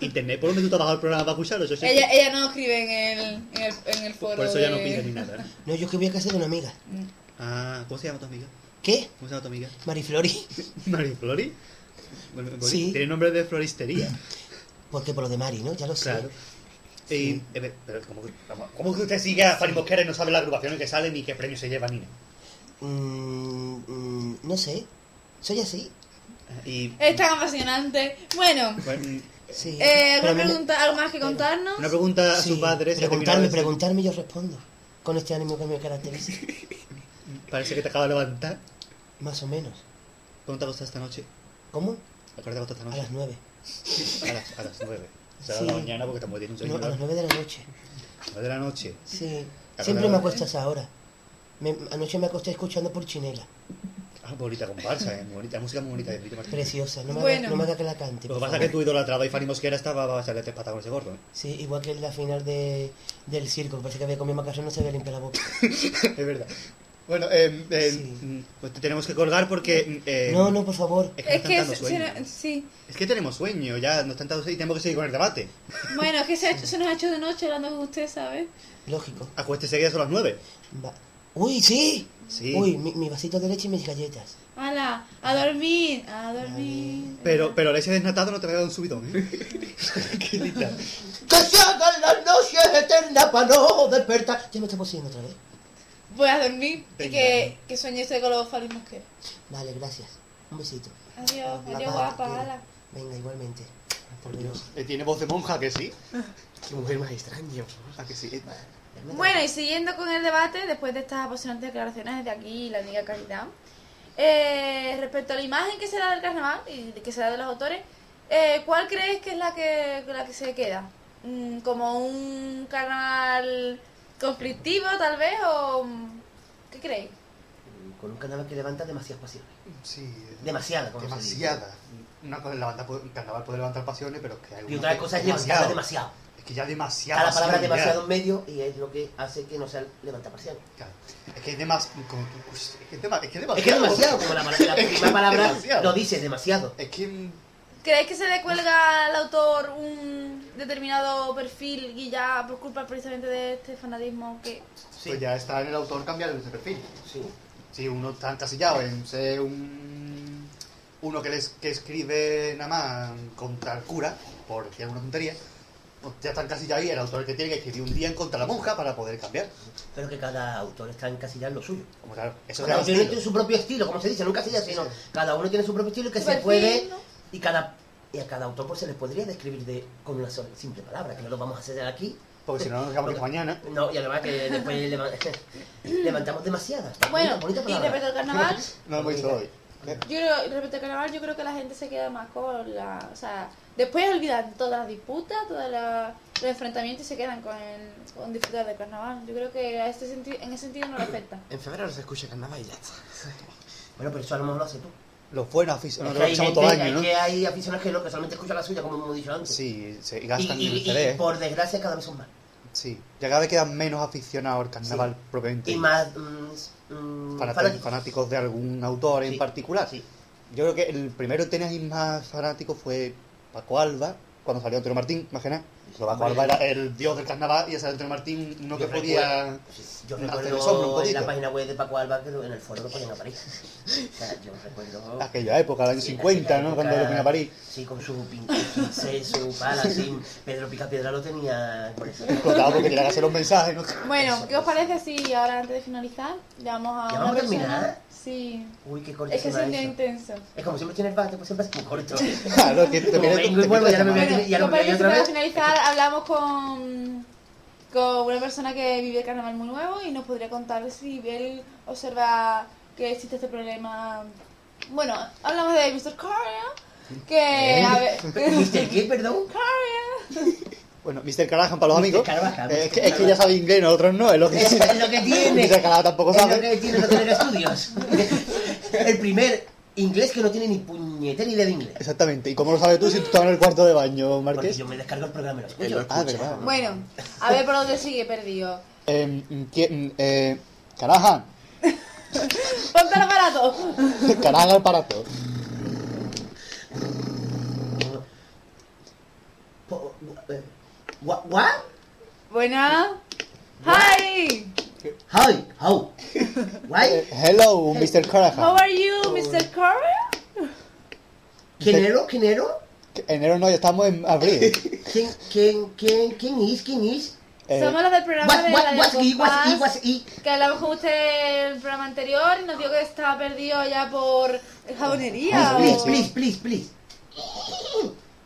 S7: Internet, ¿por donde tú bajado el programa para escucharlo? Eso sí.
S5: Ella, ella no escribe en el, en el, en el foro
S7: Por eso ya no
S5: de-
S7: pide ni nada.
S4: No, yo es que voy a casa de una amiga.
S7: Ah, ¿cómo se llama tu amiga?
S4: ¿Qué?
S7: ¿Cómo se llama tu amiga?
S4: Mariflori.
S7: María Flori. Bueno, Flori-
S4: Sí.
S7: Tiene nombre de floristería.
S4: Porque por lo de Mari, ¿no? Ya lo sé.
S7: Claro. Y, eh, pero ¿cómo, que- cómo- cómo que usted sigue a Fanny Mosquera y no sabe las agrupaciones que salen ni qué premios se llevan ni nada?
S4: Mm, mm, no sé. Soy así.
S7: Y,
S5: Es tan apasionante. Bueno,
S7: bueno,
S4: Sí.
S5: eh, ¿alguna
S4: me-
S5: pregunta, ¿algo más que contarnos?
S7: una pregunta a
S4: sí,
S7: su padre.
S4: Preguntarme, preguntarme y yo respondo. Con este ánimo que me caracteriza.
S7: Parece que te acaba de levantar.
S4: Más o menos.
S7: ¿Cómo te acostas esta noche?
S4: ¿Cómo?
S7: ¿A qué hora te acostas esta
S4: A
S7: noche?
S4: las nueve.
S7: A las, a las nueve. O sea, a
S4: Sí.
S7: la mañana porque estamos un
S4: No, a las nueve de la noche.
S7: nueve de la noche.
S4: Sí.
S7: ¿A
S4: Siempre me
S7: hora?
S4: acuesto a esa hora. Me- anoche me acosté escuchando por Chinela.
S7: Ah, bonita comparsa, eh. Muy bonita. La música muy bonita de Brito Martínez.
S4: Preciosa. No me,
S5: Bueno.
S4: haga, no me haga que la cante.
S7: Lo que pasa es que tu idolatraba y Fanny Mosquera estaba a echarle tres patas con ese gordo. ¿eh?
S4: Sí, igual que en la final de, del circo. que Parece que había comido macarrón no se había limpiado la boca.
S7: es verdad. Bueno, eh, eh,
S4: Sí.
S7: pues te tenemos que colgar porque. eh,
S4: No, no, por favor.
S7: Es que,
S5: Es
S7: nos
S5: que
S7: están dando
S5: se-
S7: sueño.
S5: se- sí.
S7: Es que tenemos sueño, ya nos están dando sueño y tenemos que seguir con el debate.
S5: Bueno, es que se, ha hecho- se nos ha hecho de noche hablando con usted, ¿sabes?
S4: Lógico.
S7: Acuéstese que ya son las nueve.
S4: Va. ¡Uy, sí!
S7: Sí.
S4: Uy, mi, mi vasito de leche y mis galletas.
S5: ¡Hala! ¡A dormir! ¡A dormir!
S7: Pero, pero leche desnatado no te va a dar un subidón, ¿eh? Qué linda.
S4: ¡Que se hagan las noches eternas para no despertar! Ya me está poseyendo otra vez.
S5: Voy a dormir y que, que sueñe usted con los falismos que.
S4: Vale, gracias. Un besito.
S5: Adiós, adiós, guapa, hala.
S4: Venga, igualmente. Por Dios.
S7: Eh, Tiene voz de monja, que sí.
S6: Qué mujer más extraña.
S7: ¿A que sí?
S5: Bueno, y siguiendo con el debate, después de estas apasionantes declaraciones de aquí la amiga Caridad, eh, respecto a la imagen que se da del carnaval y que se da de los autores, eh, ¿cuál crees que es la que, la que se queda? Mm, ¿Como un carnaval conflictivo, tal vez? ¿O mm, qué creéis?
S4: Con un carnaval que levanta demasiadas pasiones.
S7: Sí.
S4: Demasiada, como se dice.
S7: Demasiada. Una cosa es levantar, un carnaval puede levantar pasiones, pero es que hay
S4: Y otra cosa es levantar demasiado.
S7: Es que ya demasiado.
S4: Cada palabra demasiado en medio y es lo que hace que no sea pasiones.
S7: Es que es demasiado. Es que es, demasiado.
S4: Es que es demasiado, como la, la primera palabra
S7: demasiado.
S4: lo dice, demasiado.
S7: Es que.
S5: ¿Creéis que se le cuelga al autor un determinado perfil y ya por culpa precisamente de este fanatismo que...
S7: Pues ya está en el autor cambiar ese perfil.
S4: Sí.
S7: Si uno está encasillado en ser un. Uno que, les, que escribe nada más contra el cura, por decir alguna tontería, ya está encasillado ahí el autor que tiene que escribir un día en contra de la monja para poder cambiar.
S4: Pero que cada autor está encasillado en lo suyo.
S7: Como claro, eso
S4: Cada
S7: es
S4: uno tiene, su propio estilo, como se dice, nunca se sino cada uno tiene su propio estilo y que se puede y cada y a cada autor pues se les podría describir de con una sola simple palabra, que no lo vamos a hacer aquí.
S7: Porque si no nos quedamos
S4: Porque-
S7: mañana.
S4: No, y además que después leva- levantamos demasiadas.
S5: Bueno,
S4: Bonita- bonita
S5: y respecto al carnaval,
S7: No lo hemos visto hoy.
S5: yo creo, respecto al carnaval, yo creo que la gente se queda más con la... O sea, después olvidan todas las disputas, todos la- los enfrentamientos y se quedan con, el, con disfrutar del carnaval. Yo creo que a este senti- en ese sentido no le afecta.
S6: En febrero se escucha carnaval y ya está.
S4: Bueno, pero eso a lo mejor lo haces tú.
S7: Los buenos
S4: Es
S7: aficionados
S4: que
S7: lo
S4: hay,
S7: todo el año,
S4: es
S7: ¿no?
S4: que hay aficionados que, no, que solamente escuchan la suya, como hemos dicho antes.
S7: Sí, se
S4: y,
S7: gastan
S4: y-
S7: en el
S4: y
S7: CD.
S4: por desgracia cada vez son más.
S7: Sí, ya cada vez quedan menos aficionados al carnaval propiamente.
S4: Y más mm, mm, fanáticos.
S7: fanáticos de algún autor en particular.
S4: sí.
S7: Yo creo que el primero que teníais más fanático fue Paco Alba, cuando salió Antonio Martín, imagina. Paco
S4: Hombre.
S7: Alba era el dios del carnaval y ese Antonio Martín uno que podía
S4: Yo
S7: hacer
S4: recuerdo
S7: un
S4: en la página web de Paco Alba que en el foro lo ponían a París. O sea, yo recuerdo...
S7: Aquella época, el año
S4: Sí,
S7: 50,
S4: aquella
S7: ¿no?
S4: época,
S7: Cuando lo ponía a París.
S4: Sí, con su pin- pincel, su pala, así. Pedro Picapiedra lo tenía por eso.
S7: Explotado porque tenía que hacer los mensajes, ¿no?
S5: Bueno, ¿qué os parece si ahora antes de finalizar llamamos a
S4: ¿Ya vamos a
S5: persona?
S4: terminar?
S5: Sí.
S4: Uy, qué corto
S5: Es que
S4: se me
S5: es
S4: ha
S5: un día
S4: hecho.
S5: intenso.
S4: Es como siempre tienes bate, pues siempre es muy corto.
S7: Claro, que te
S4: Como
S7: te
S4: vuelvo, ya no me voy a ya
S5: ¿Qué
S4: no me voy a
S5: para finalizar hablamos con, con una persona que vive el carnaval muy nuevo y nos podría contar si él observa que existe este problema? Bueno, hablamos de Mr. Coria, que... A ver,
S4: ¿Mr. qué, perdón?
S5: Coria.
S7: Bueno, Mr. Carajan para los
S4: Mr.
S7: amigos.
S4: Carajan,
S7: Eh,
S4: Mr.
S7: es, que, es que ya sabe inglés, nosotros no, es lo que
S4: Es, es lo que tiene.
S7: Mr. Carajan tampoco
S4: Es lo
S7: sabe.
S4: que tiene no tener estudios. El primer inglés que no tiene ni puñetera idea de inglés.
S7: Exactamente. ¿Y cómo lo sabes tú si tú estabas en el cuarto de baño,
S4: Porque
S7: Marqués?
S4: yo me descargo el programa y lo
S6: Él
S4: escucho.
S6: lo
S7: Ah, verdad.
S5: Bueno, a ver por dónde sigue perdido.
S7: Eh, ¿quién- eh, Carajan.
S5: Ponte el aparato.
S7: Carajan al aparato.
S4: Po- eh, What? What?
S5: Buena. Hi.
S4: Hi, how? Why?
S7: Hello, Mr.
S5: How
S7: Carajan.
S5: are you, Mr. Coria?
S4: ¿Quién ¿Quién
S7: Enero no, ya estamos en abril.
S4: ¿Quién, quién, quién, quién es? ¿Quién es?
S7: Eh,
S5: Somos los del programa
S4: What-
S5: de
S4: what-
S5: Radio
S4: what's y, what's y,
S5: Compás,
S4: what's y.
S5: que hablamos con usted el programa anterior y nos dijo que estaba perdido ya por jabonería.
S4: Please,
S5: o-
S4: please, please, please.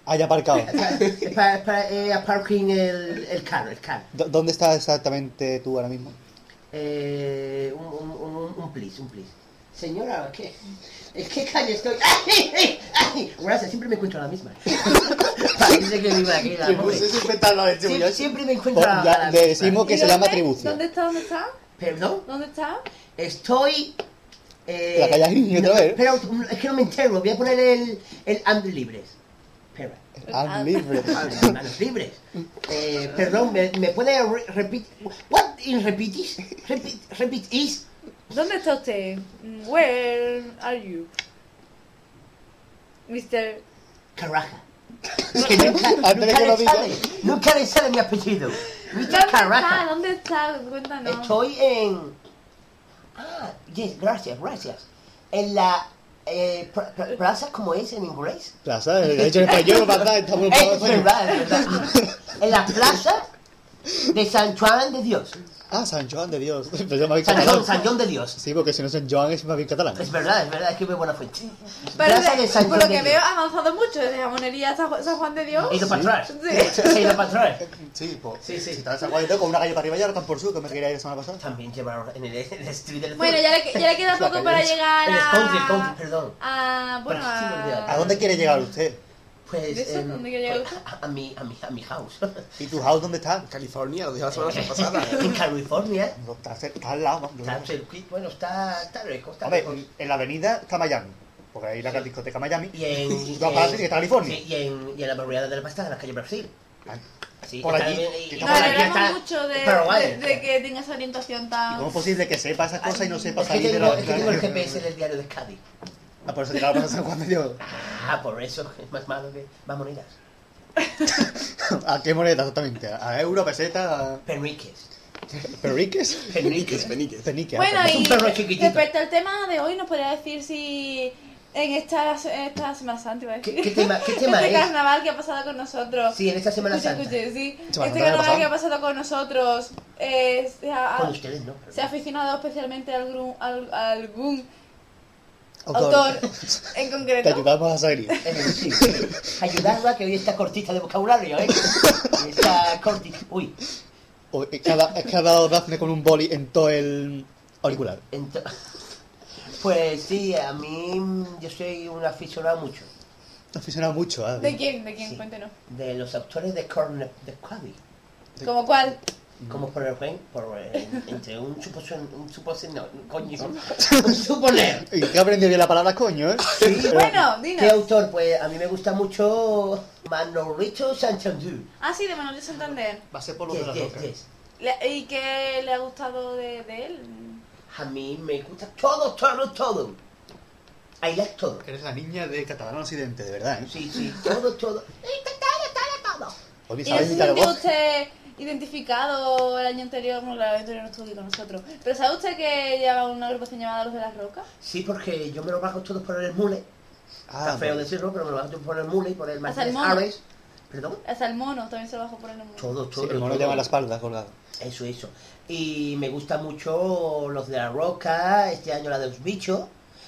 S7: Haya aparcado.
S4: Para, para eh, parking el, el carro, el carro.
S7: ¿Dónde estás exactamente tú ahora mismo?
S4: Eh, un, un, un, un please, un please. Señora, ¿qué? ¿En qué calle estoy? ¡Ay, ay, ay! Gracias, siempre me encuentro a la misma. Parece que vivo aquí, la pobre. Sie- Siempre me encuentro
S7: Pues
S4: a
S7: ya
S4: la
S7: le
S4: misma.
S7: decimos que
S5: ¿Y
S7: se llama atribución.
S5: ¿Dónde está? ¿Dónde está?
S4: ¿Perdón?
S5: ¿Dónde está?
S4: Estoy... Eh,
S7: La calle Agriño otra vez.
S4: Pero es que no me entero, voy a poner el, el ando libres. Espera.
S7: Ah, libre.
S4: Ah, Manos libres. Eh, perdón, ¿me, me puede re- repetir? What in repeat? Repeat, repeat is?
S5: ¿Dónde está usted? Where are you? Mr.
S4: Caraja. Es que nunca, nunca le sale, nunca le sale mi apellido.
S5: ¿Dónde
S4: Mr.
S5: está?
S4: Caraja.
S5: ¿Dónde está? Cuéntanos.
S4: Estoy en... Ah, yes, gracias, gracias. En la... Eh, pla- pla- plaza, ¿cómo es en inglés?
S7: Plaza, de hecho en español, ¿verdad? Estamos en
S4: es verdad, es verdad. En la plaza de San Juan de Dios.
S7: Ah, San Joan de Dios. Pero yo me había
S4: San. Juan, San Juan de Dios.
S7: Sí, porque si no San Joan es más bien catalán.
S4: Es verdad, es verdad, es que veo buena fuente.
S5: Pero de-
S4: San
S5: por lo que veo, ha avanzado mucho desde jamonería a San Ju- San Juan de Dios.
S4: He ido para atrás.
S5: Sí.
S4: Se ha ido para atrás.
S7: Sí, pues.
S4: Sí, sí.
S7: Si te das a Juan de Dios con una calle para arriba ya ahora están por sur, que me quería ir la semana pasada.
S4: También llevaron en el, en el street del
S5: Bueno, ya le, ya le queda poco para llegar
S4: El country, el
S5: a...
S4: country, perdón.
S5: a... Bueno, a...
S7: ¿A dónde quiere llegar usted?
S4: Pues,
S5: ¿De eso?
S4: em,
S5: ¿Dónde llegar
S4: pues, a, a mi, a, mi, a mi house.
S7: ¿Y tu house dónde está?
S6: California, lo dije la semana pasada.
S4: en California.
S7: No, Está, está al lado.
S4: Está bueno, está, está rico, está
S7: en la avenida está Miami. Porque ahí la
S4: Sí.
S7: discoteca Miami.
S4: Y en,
S7: la está California.
S4: Sí, y en, y en la barriada del Pasta, en la calle Brasil.
S7: Ah,
S4: Sí,
S7: Por
S4: está
S7: allí.
S4: bien,
S7: Y
S4: y-
S5: Nos
S7: por allí
S5: alegramos mucho de, de, de que tenga esa orientación
S7: ¿Y
S5: tan...
S7: cómo es posible que sepa esas cosas y no sepa
S4: que
S7: salir de
S4: tengo,
S7: la...
S4: es que tengo el GPS del diario de Cádiz.
S7: Ah, por eso llegaba para San Juan de Dios.
S4: Ah, por eso es más malo que más monedas.
S7: ¿A qué moneda exactamente? ¿A euro, peseta, a...
S4: Perniques.
S7: perriques?
S4: Perniques.
S6: Peniques.
S7: Penique.
S5: Bueno,
S7: ah,
S4: Es un
S5: y
S4: perro chiquitito.
S5: respecto al tema de hoy, ¿nos podría decir si en esta, esta Semana Santa, iba a decir,
S4: ¿Qué- qué tema- qué tema
S5: este
S4: es?
S5: carnaval que ha pasado con nosotros,
S4: Sí, en esta Semana Santa.
S5: escuche, sí,
S7: Semana
S5: este
S7: Santa
S5: carnaval que ha pasado con nosotros, eh, se, ha,
S4: Con ustedes, ¿no?
S5: se ha aficionado especialmente a algún, al- a algún
S7: Autor.
S5: autor en
S7: Te
S5: concreto.
S7: ayudamos a salir.
S4: Sí, sí. Ayudarla, que hoy está cortita de vocabulario, ¿eh? Está cortita. Uy.
S7: Uy, Es que, ha, da- es que ha dado Dafne con un boli en todo el auricular.
S4: Pues sí, a mí yo soy un aficionado mucho
S7: Te aficionado mucho, ¿eh?
S5: ¿De quién? ¿De quién?
S4: Sí.
S5: Cuéntenos.
S4: de los autores de Corner de Cádiz.
S5: ¿Como cuál?
S4: Como por ejemplo, por, eh, entre un suposición, un suposición, no, coño, un suponer.
S7: ¿Y qué ha aprendido bien la palabra coño, eh?
S4: Sí,
S5: Bueno,
S4: ¿Qué
S5: dinos.
S4: autor? Pues a mí me gusta mucho Manolito Santander.
S5: Ah, sí, de Manuel de Santander.
S7: Va a ser por lo
S4: Yes,
S7: de la
S4: yes,
S7: roca.
S4: yes.
S5: Le- ¿Y qué le ha gustado de, de él?
S4: A mí me gusta todo, todo, todo. I like todo.
S7: Eres la niña de Catalán Occidente, de verdad, ¿eh?
S4: Sí, sí, todo, todo.
S7: Oye,
S5: ¿Y no
S7: ¿sabes
S5: se
S7: imitar
S5: sintió
S7: voz?
S5: usted identificado el año anterior? Bueno, el año anterior no estuvo aquí con nosotros. ¿Pero sabe usted que lleva una agrupación llamada Los de las Rocas?
S4: Sí, porque yo me lo bajo todo por el mule. Está
S7: Ah,
S4: feo
S7: bueno.
S4: decirlo, pero me lo bajo todo por el mule y por el Martínez. Ares. ¿Perdón?
S5: Hasta el mono también se lo bajó por el nombre.
S4: Todo, todo.
S7: Sí, el mono
S4: todo.
S7: lleva la espalda colgado.
S4: Eso, eso. Y me gusta mucho los de la roca, este año la de los bichos,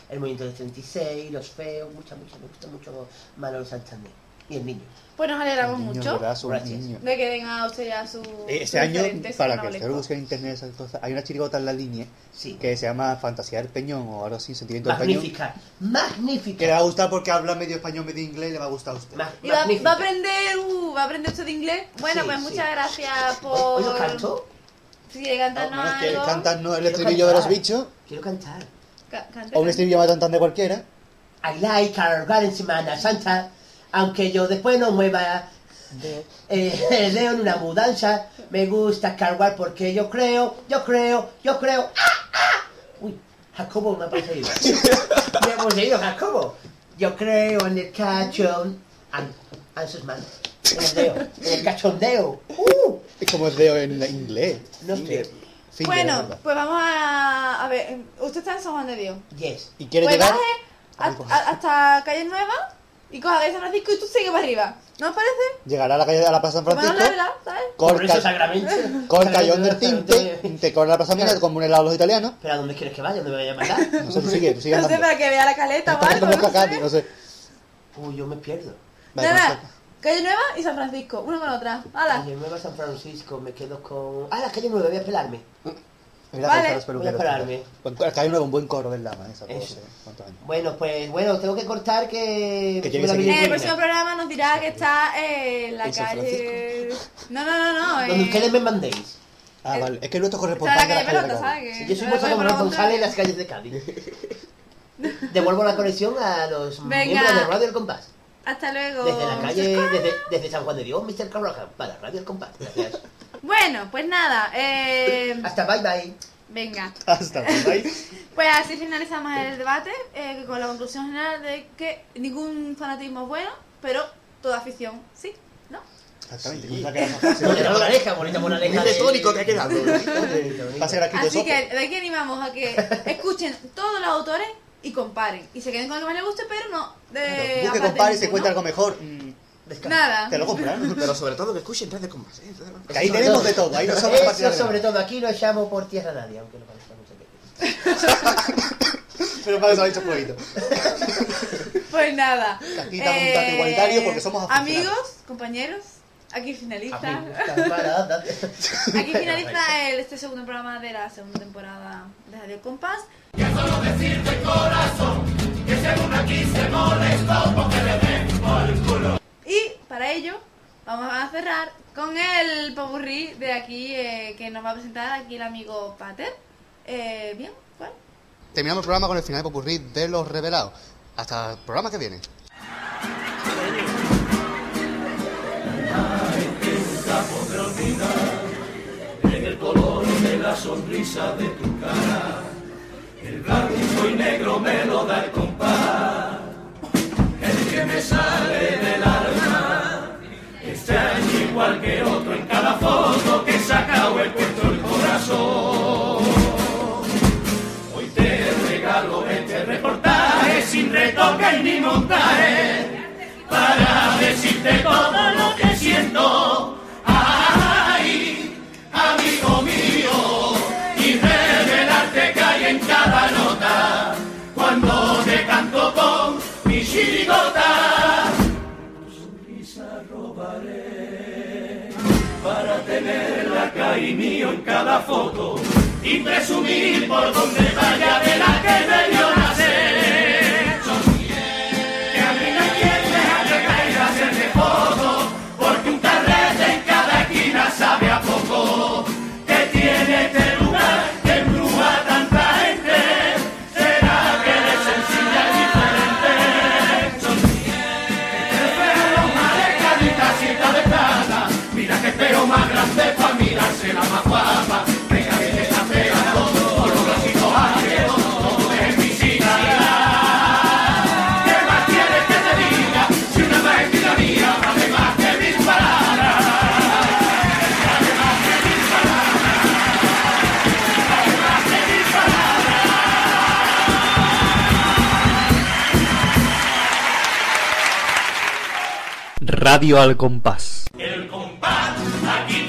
S4: el movimiento del 36, los feos, muchas, muchas. Me gusta mucho Manolo Santander. Y el niño.
S5: Pues nos alegramos mucho
S7: ¿verdad? Son
S4: Gracias.
S7: niños.
S5: de que tenga usted ya su.
S7: Eh,
S5: su
S7: Este año, para que usted lo busque en internet, esas cosas, hay una chirigota en la línea
S4: Sí.
S7: que se llama Fantasía del Peñón o algo así, Sentimiento del Peñón.
S4: Magnífica. Magnífica.
S7: Que le va a gustar porque habla medio español, medio inglés y le va a gustar a usted.
S4: Ma-
S5: ¿Y va,
S4: magnífica.
S5: va a aprender, uh, va a aprender usted inglés? Bueno,
S4: Sí,
S5: pues
S4: sí.
S5: muchas gracias por.
S4: ¿Hoy lo canto?
S5: Quiere cantarnos
S7: que
S5: algo.
S7: cantarnos el
S4: Quiero
S7: estribillo de los
S4: cantar.
S7: bichos
S4: Quiero cantar.
S5: Ca- cante,
S7: o un estribillo más tan de cualquiera.
S4: I like cargar en Semana Santa, aunque yo después no mueva. Eh, leo en una mudanza, me gusta cargar porque yo creo, yo creo, yo creo. ¡Ah, ah! Uy, Jacobo me ha poseído. me ha poseído Jacobo. Yo creo en el cachón. An, an sus manos. En el en el cachondeo. Uh,
S7: Es como es de en inglés.
S4: no sé.
S5: Bueno, pues vamos a. A ver, usted está en San Juan de Dios.
S4: Yes.
S7: ¿Y quiere
S5: Pues
S7: llegar?
S5: a- a- hasta Calle Nueva y coja de San Francisco y tú sigue para arriba. ¿No os parece?
S7: Llegará a la calle de la Plaza San
S5: no
S7: Francisco.
S5: larga, ¿sabes?
S4: Por eso
S7: Corta,
S4: Sacramento.
S7: corta y
S4: Sacramento,
S7: under tinte, te corre la plaza Mina como un helado los italianos.
S4: Pero ¿a dónde quieres que vaya? ¿Dónde me vaya a mandar?
S7: No sé, tú sigue, tú sigue
S5: No sé,
S7: andando.
S5: para que vea la caleta o
S7: Estás
S5: algo.
S7: como
S5: no
S7: Cacati,
S5: sé.
S7: no sé.
S4: Uy, yo me pierdo.
S7: Vale,
S5: Nada,
S7: perfecto.
S5: Calle Nueva y San Francisco, uno con otra. ¡Hala!
S4: Oye, me va a San Francisco, me quedo con... Ah, la calle 9, voy a pelarme.
S7: Mira,
S5: Vale.
S7: los.
S4: Voy a pararme.
S7: Acá hay un buen coro del Lama, esa cosa. ¿Cuántos años?
S4: Bueno, pues, bueno, tengo que cortar que...
S7: Que
S5: En el próximo programa nos dirá que está en la
S6: ¿En San
S5: calle. No, no, no, no.
S4: Donde
S5: eh,
S4: ustedes me mandéis.
S7: Ah,
S5: Eh,
S7: vale. Es que nuestro
S5: Está en
S7: corresponsal
S5: la
S7: de la
S5: calle Pelota. ¿sabes?
S4: Si
S5: Que
S4: yo soy vuestro corresponsal en las calles de Cádiz. Devuelvo la conexión a los
S5: Venga.
S4: miembros de Radio El Compás.
S5: Hasta luego.
S4: Desde la calle, desde, desde San Juan de Dios, Mr. Carroja, para Radio El Compás. Gracias.
S5: Bueno, pues nada. Eh,
S4: Hasta bye bye.
S5: venga.
S7: Hasta luego.
S5: Pues así finalizamos el debate eh, con la conclusión general de que ningún fanatismo es bueno, pero toda afición sí, ¿no?
S7: Exactamente. era más fácil.
S4: Bonita moraleja, bonita moraleja. De-
S6: tónico que ha quedado.
S7: Va a ser aquí de
S5: Así que de aquí animamos a que escuchen todos los autores y comparen. Y se queden con el que más les guste, pero no de...
S7: Busque,
S5: aparte
S7: compare y se encuentra algo mejor. mm.
S5: Nada.
S7: Te lo compran.
S6: Pero sobre todo que escuchen tres de combate. ¿eh?
S7: Que ahí tenemos de todo. Ahí no somos
S4: Eso sobre todo, aquí no echamos por tierra a nadie, aunque no parezca mucho que...
S7: Pero para eso ha dicho Fueguito.
S5: Pues nada. Eh,
S7: Aquí estamos un tanto igualitario porque somos.
S5: Amigos, compañeros, aquí finaliza. Aquí finaliza el, este segundo programa de la segunda temporada de Radio Compás. Y para ello vamos a cerrar con el popurrí de aquí eh, que nos va a presentar aquí el amigo Pater. Eh, Bien, ¿cuál?
S7: Terminamos el programa con el final de Popurrí de los revelados. Hasta el programa que viene.
S3: En el color de la sonrisa de tu cara. El blanco y negro me lo da el compás, el que me sale del alma. Extraño igual que otro en cada foto que he sacado he puesto el corazón. Hoy te regalo este reportaje sin retoque ni montaje para decirte todo lo que siento. Ay, amigo mío, y revelarte que hay en cada nota cuando te canto con mi chirigota. Tu sonrisa robaré para tenerla acá y mío en cada foto y presumir por donde vaya de la que me vio
S9: Radio al compás.
S3: El compás, aquí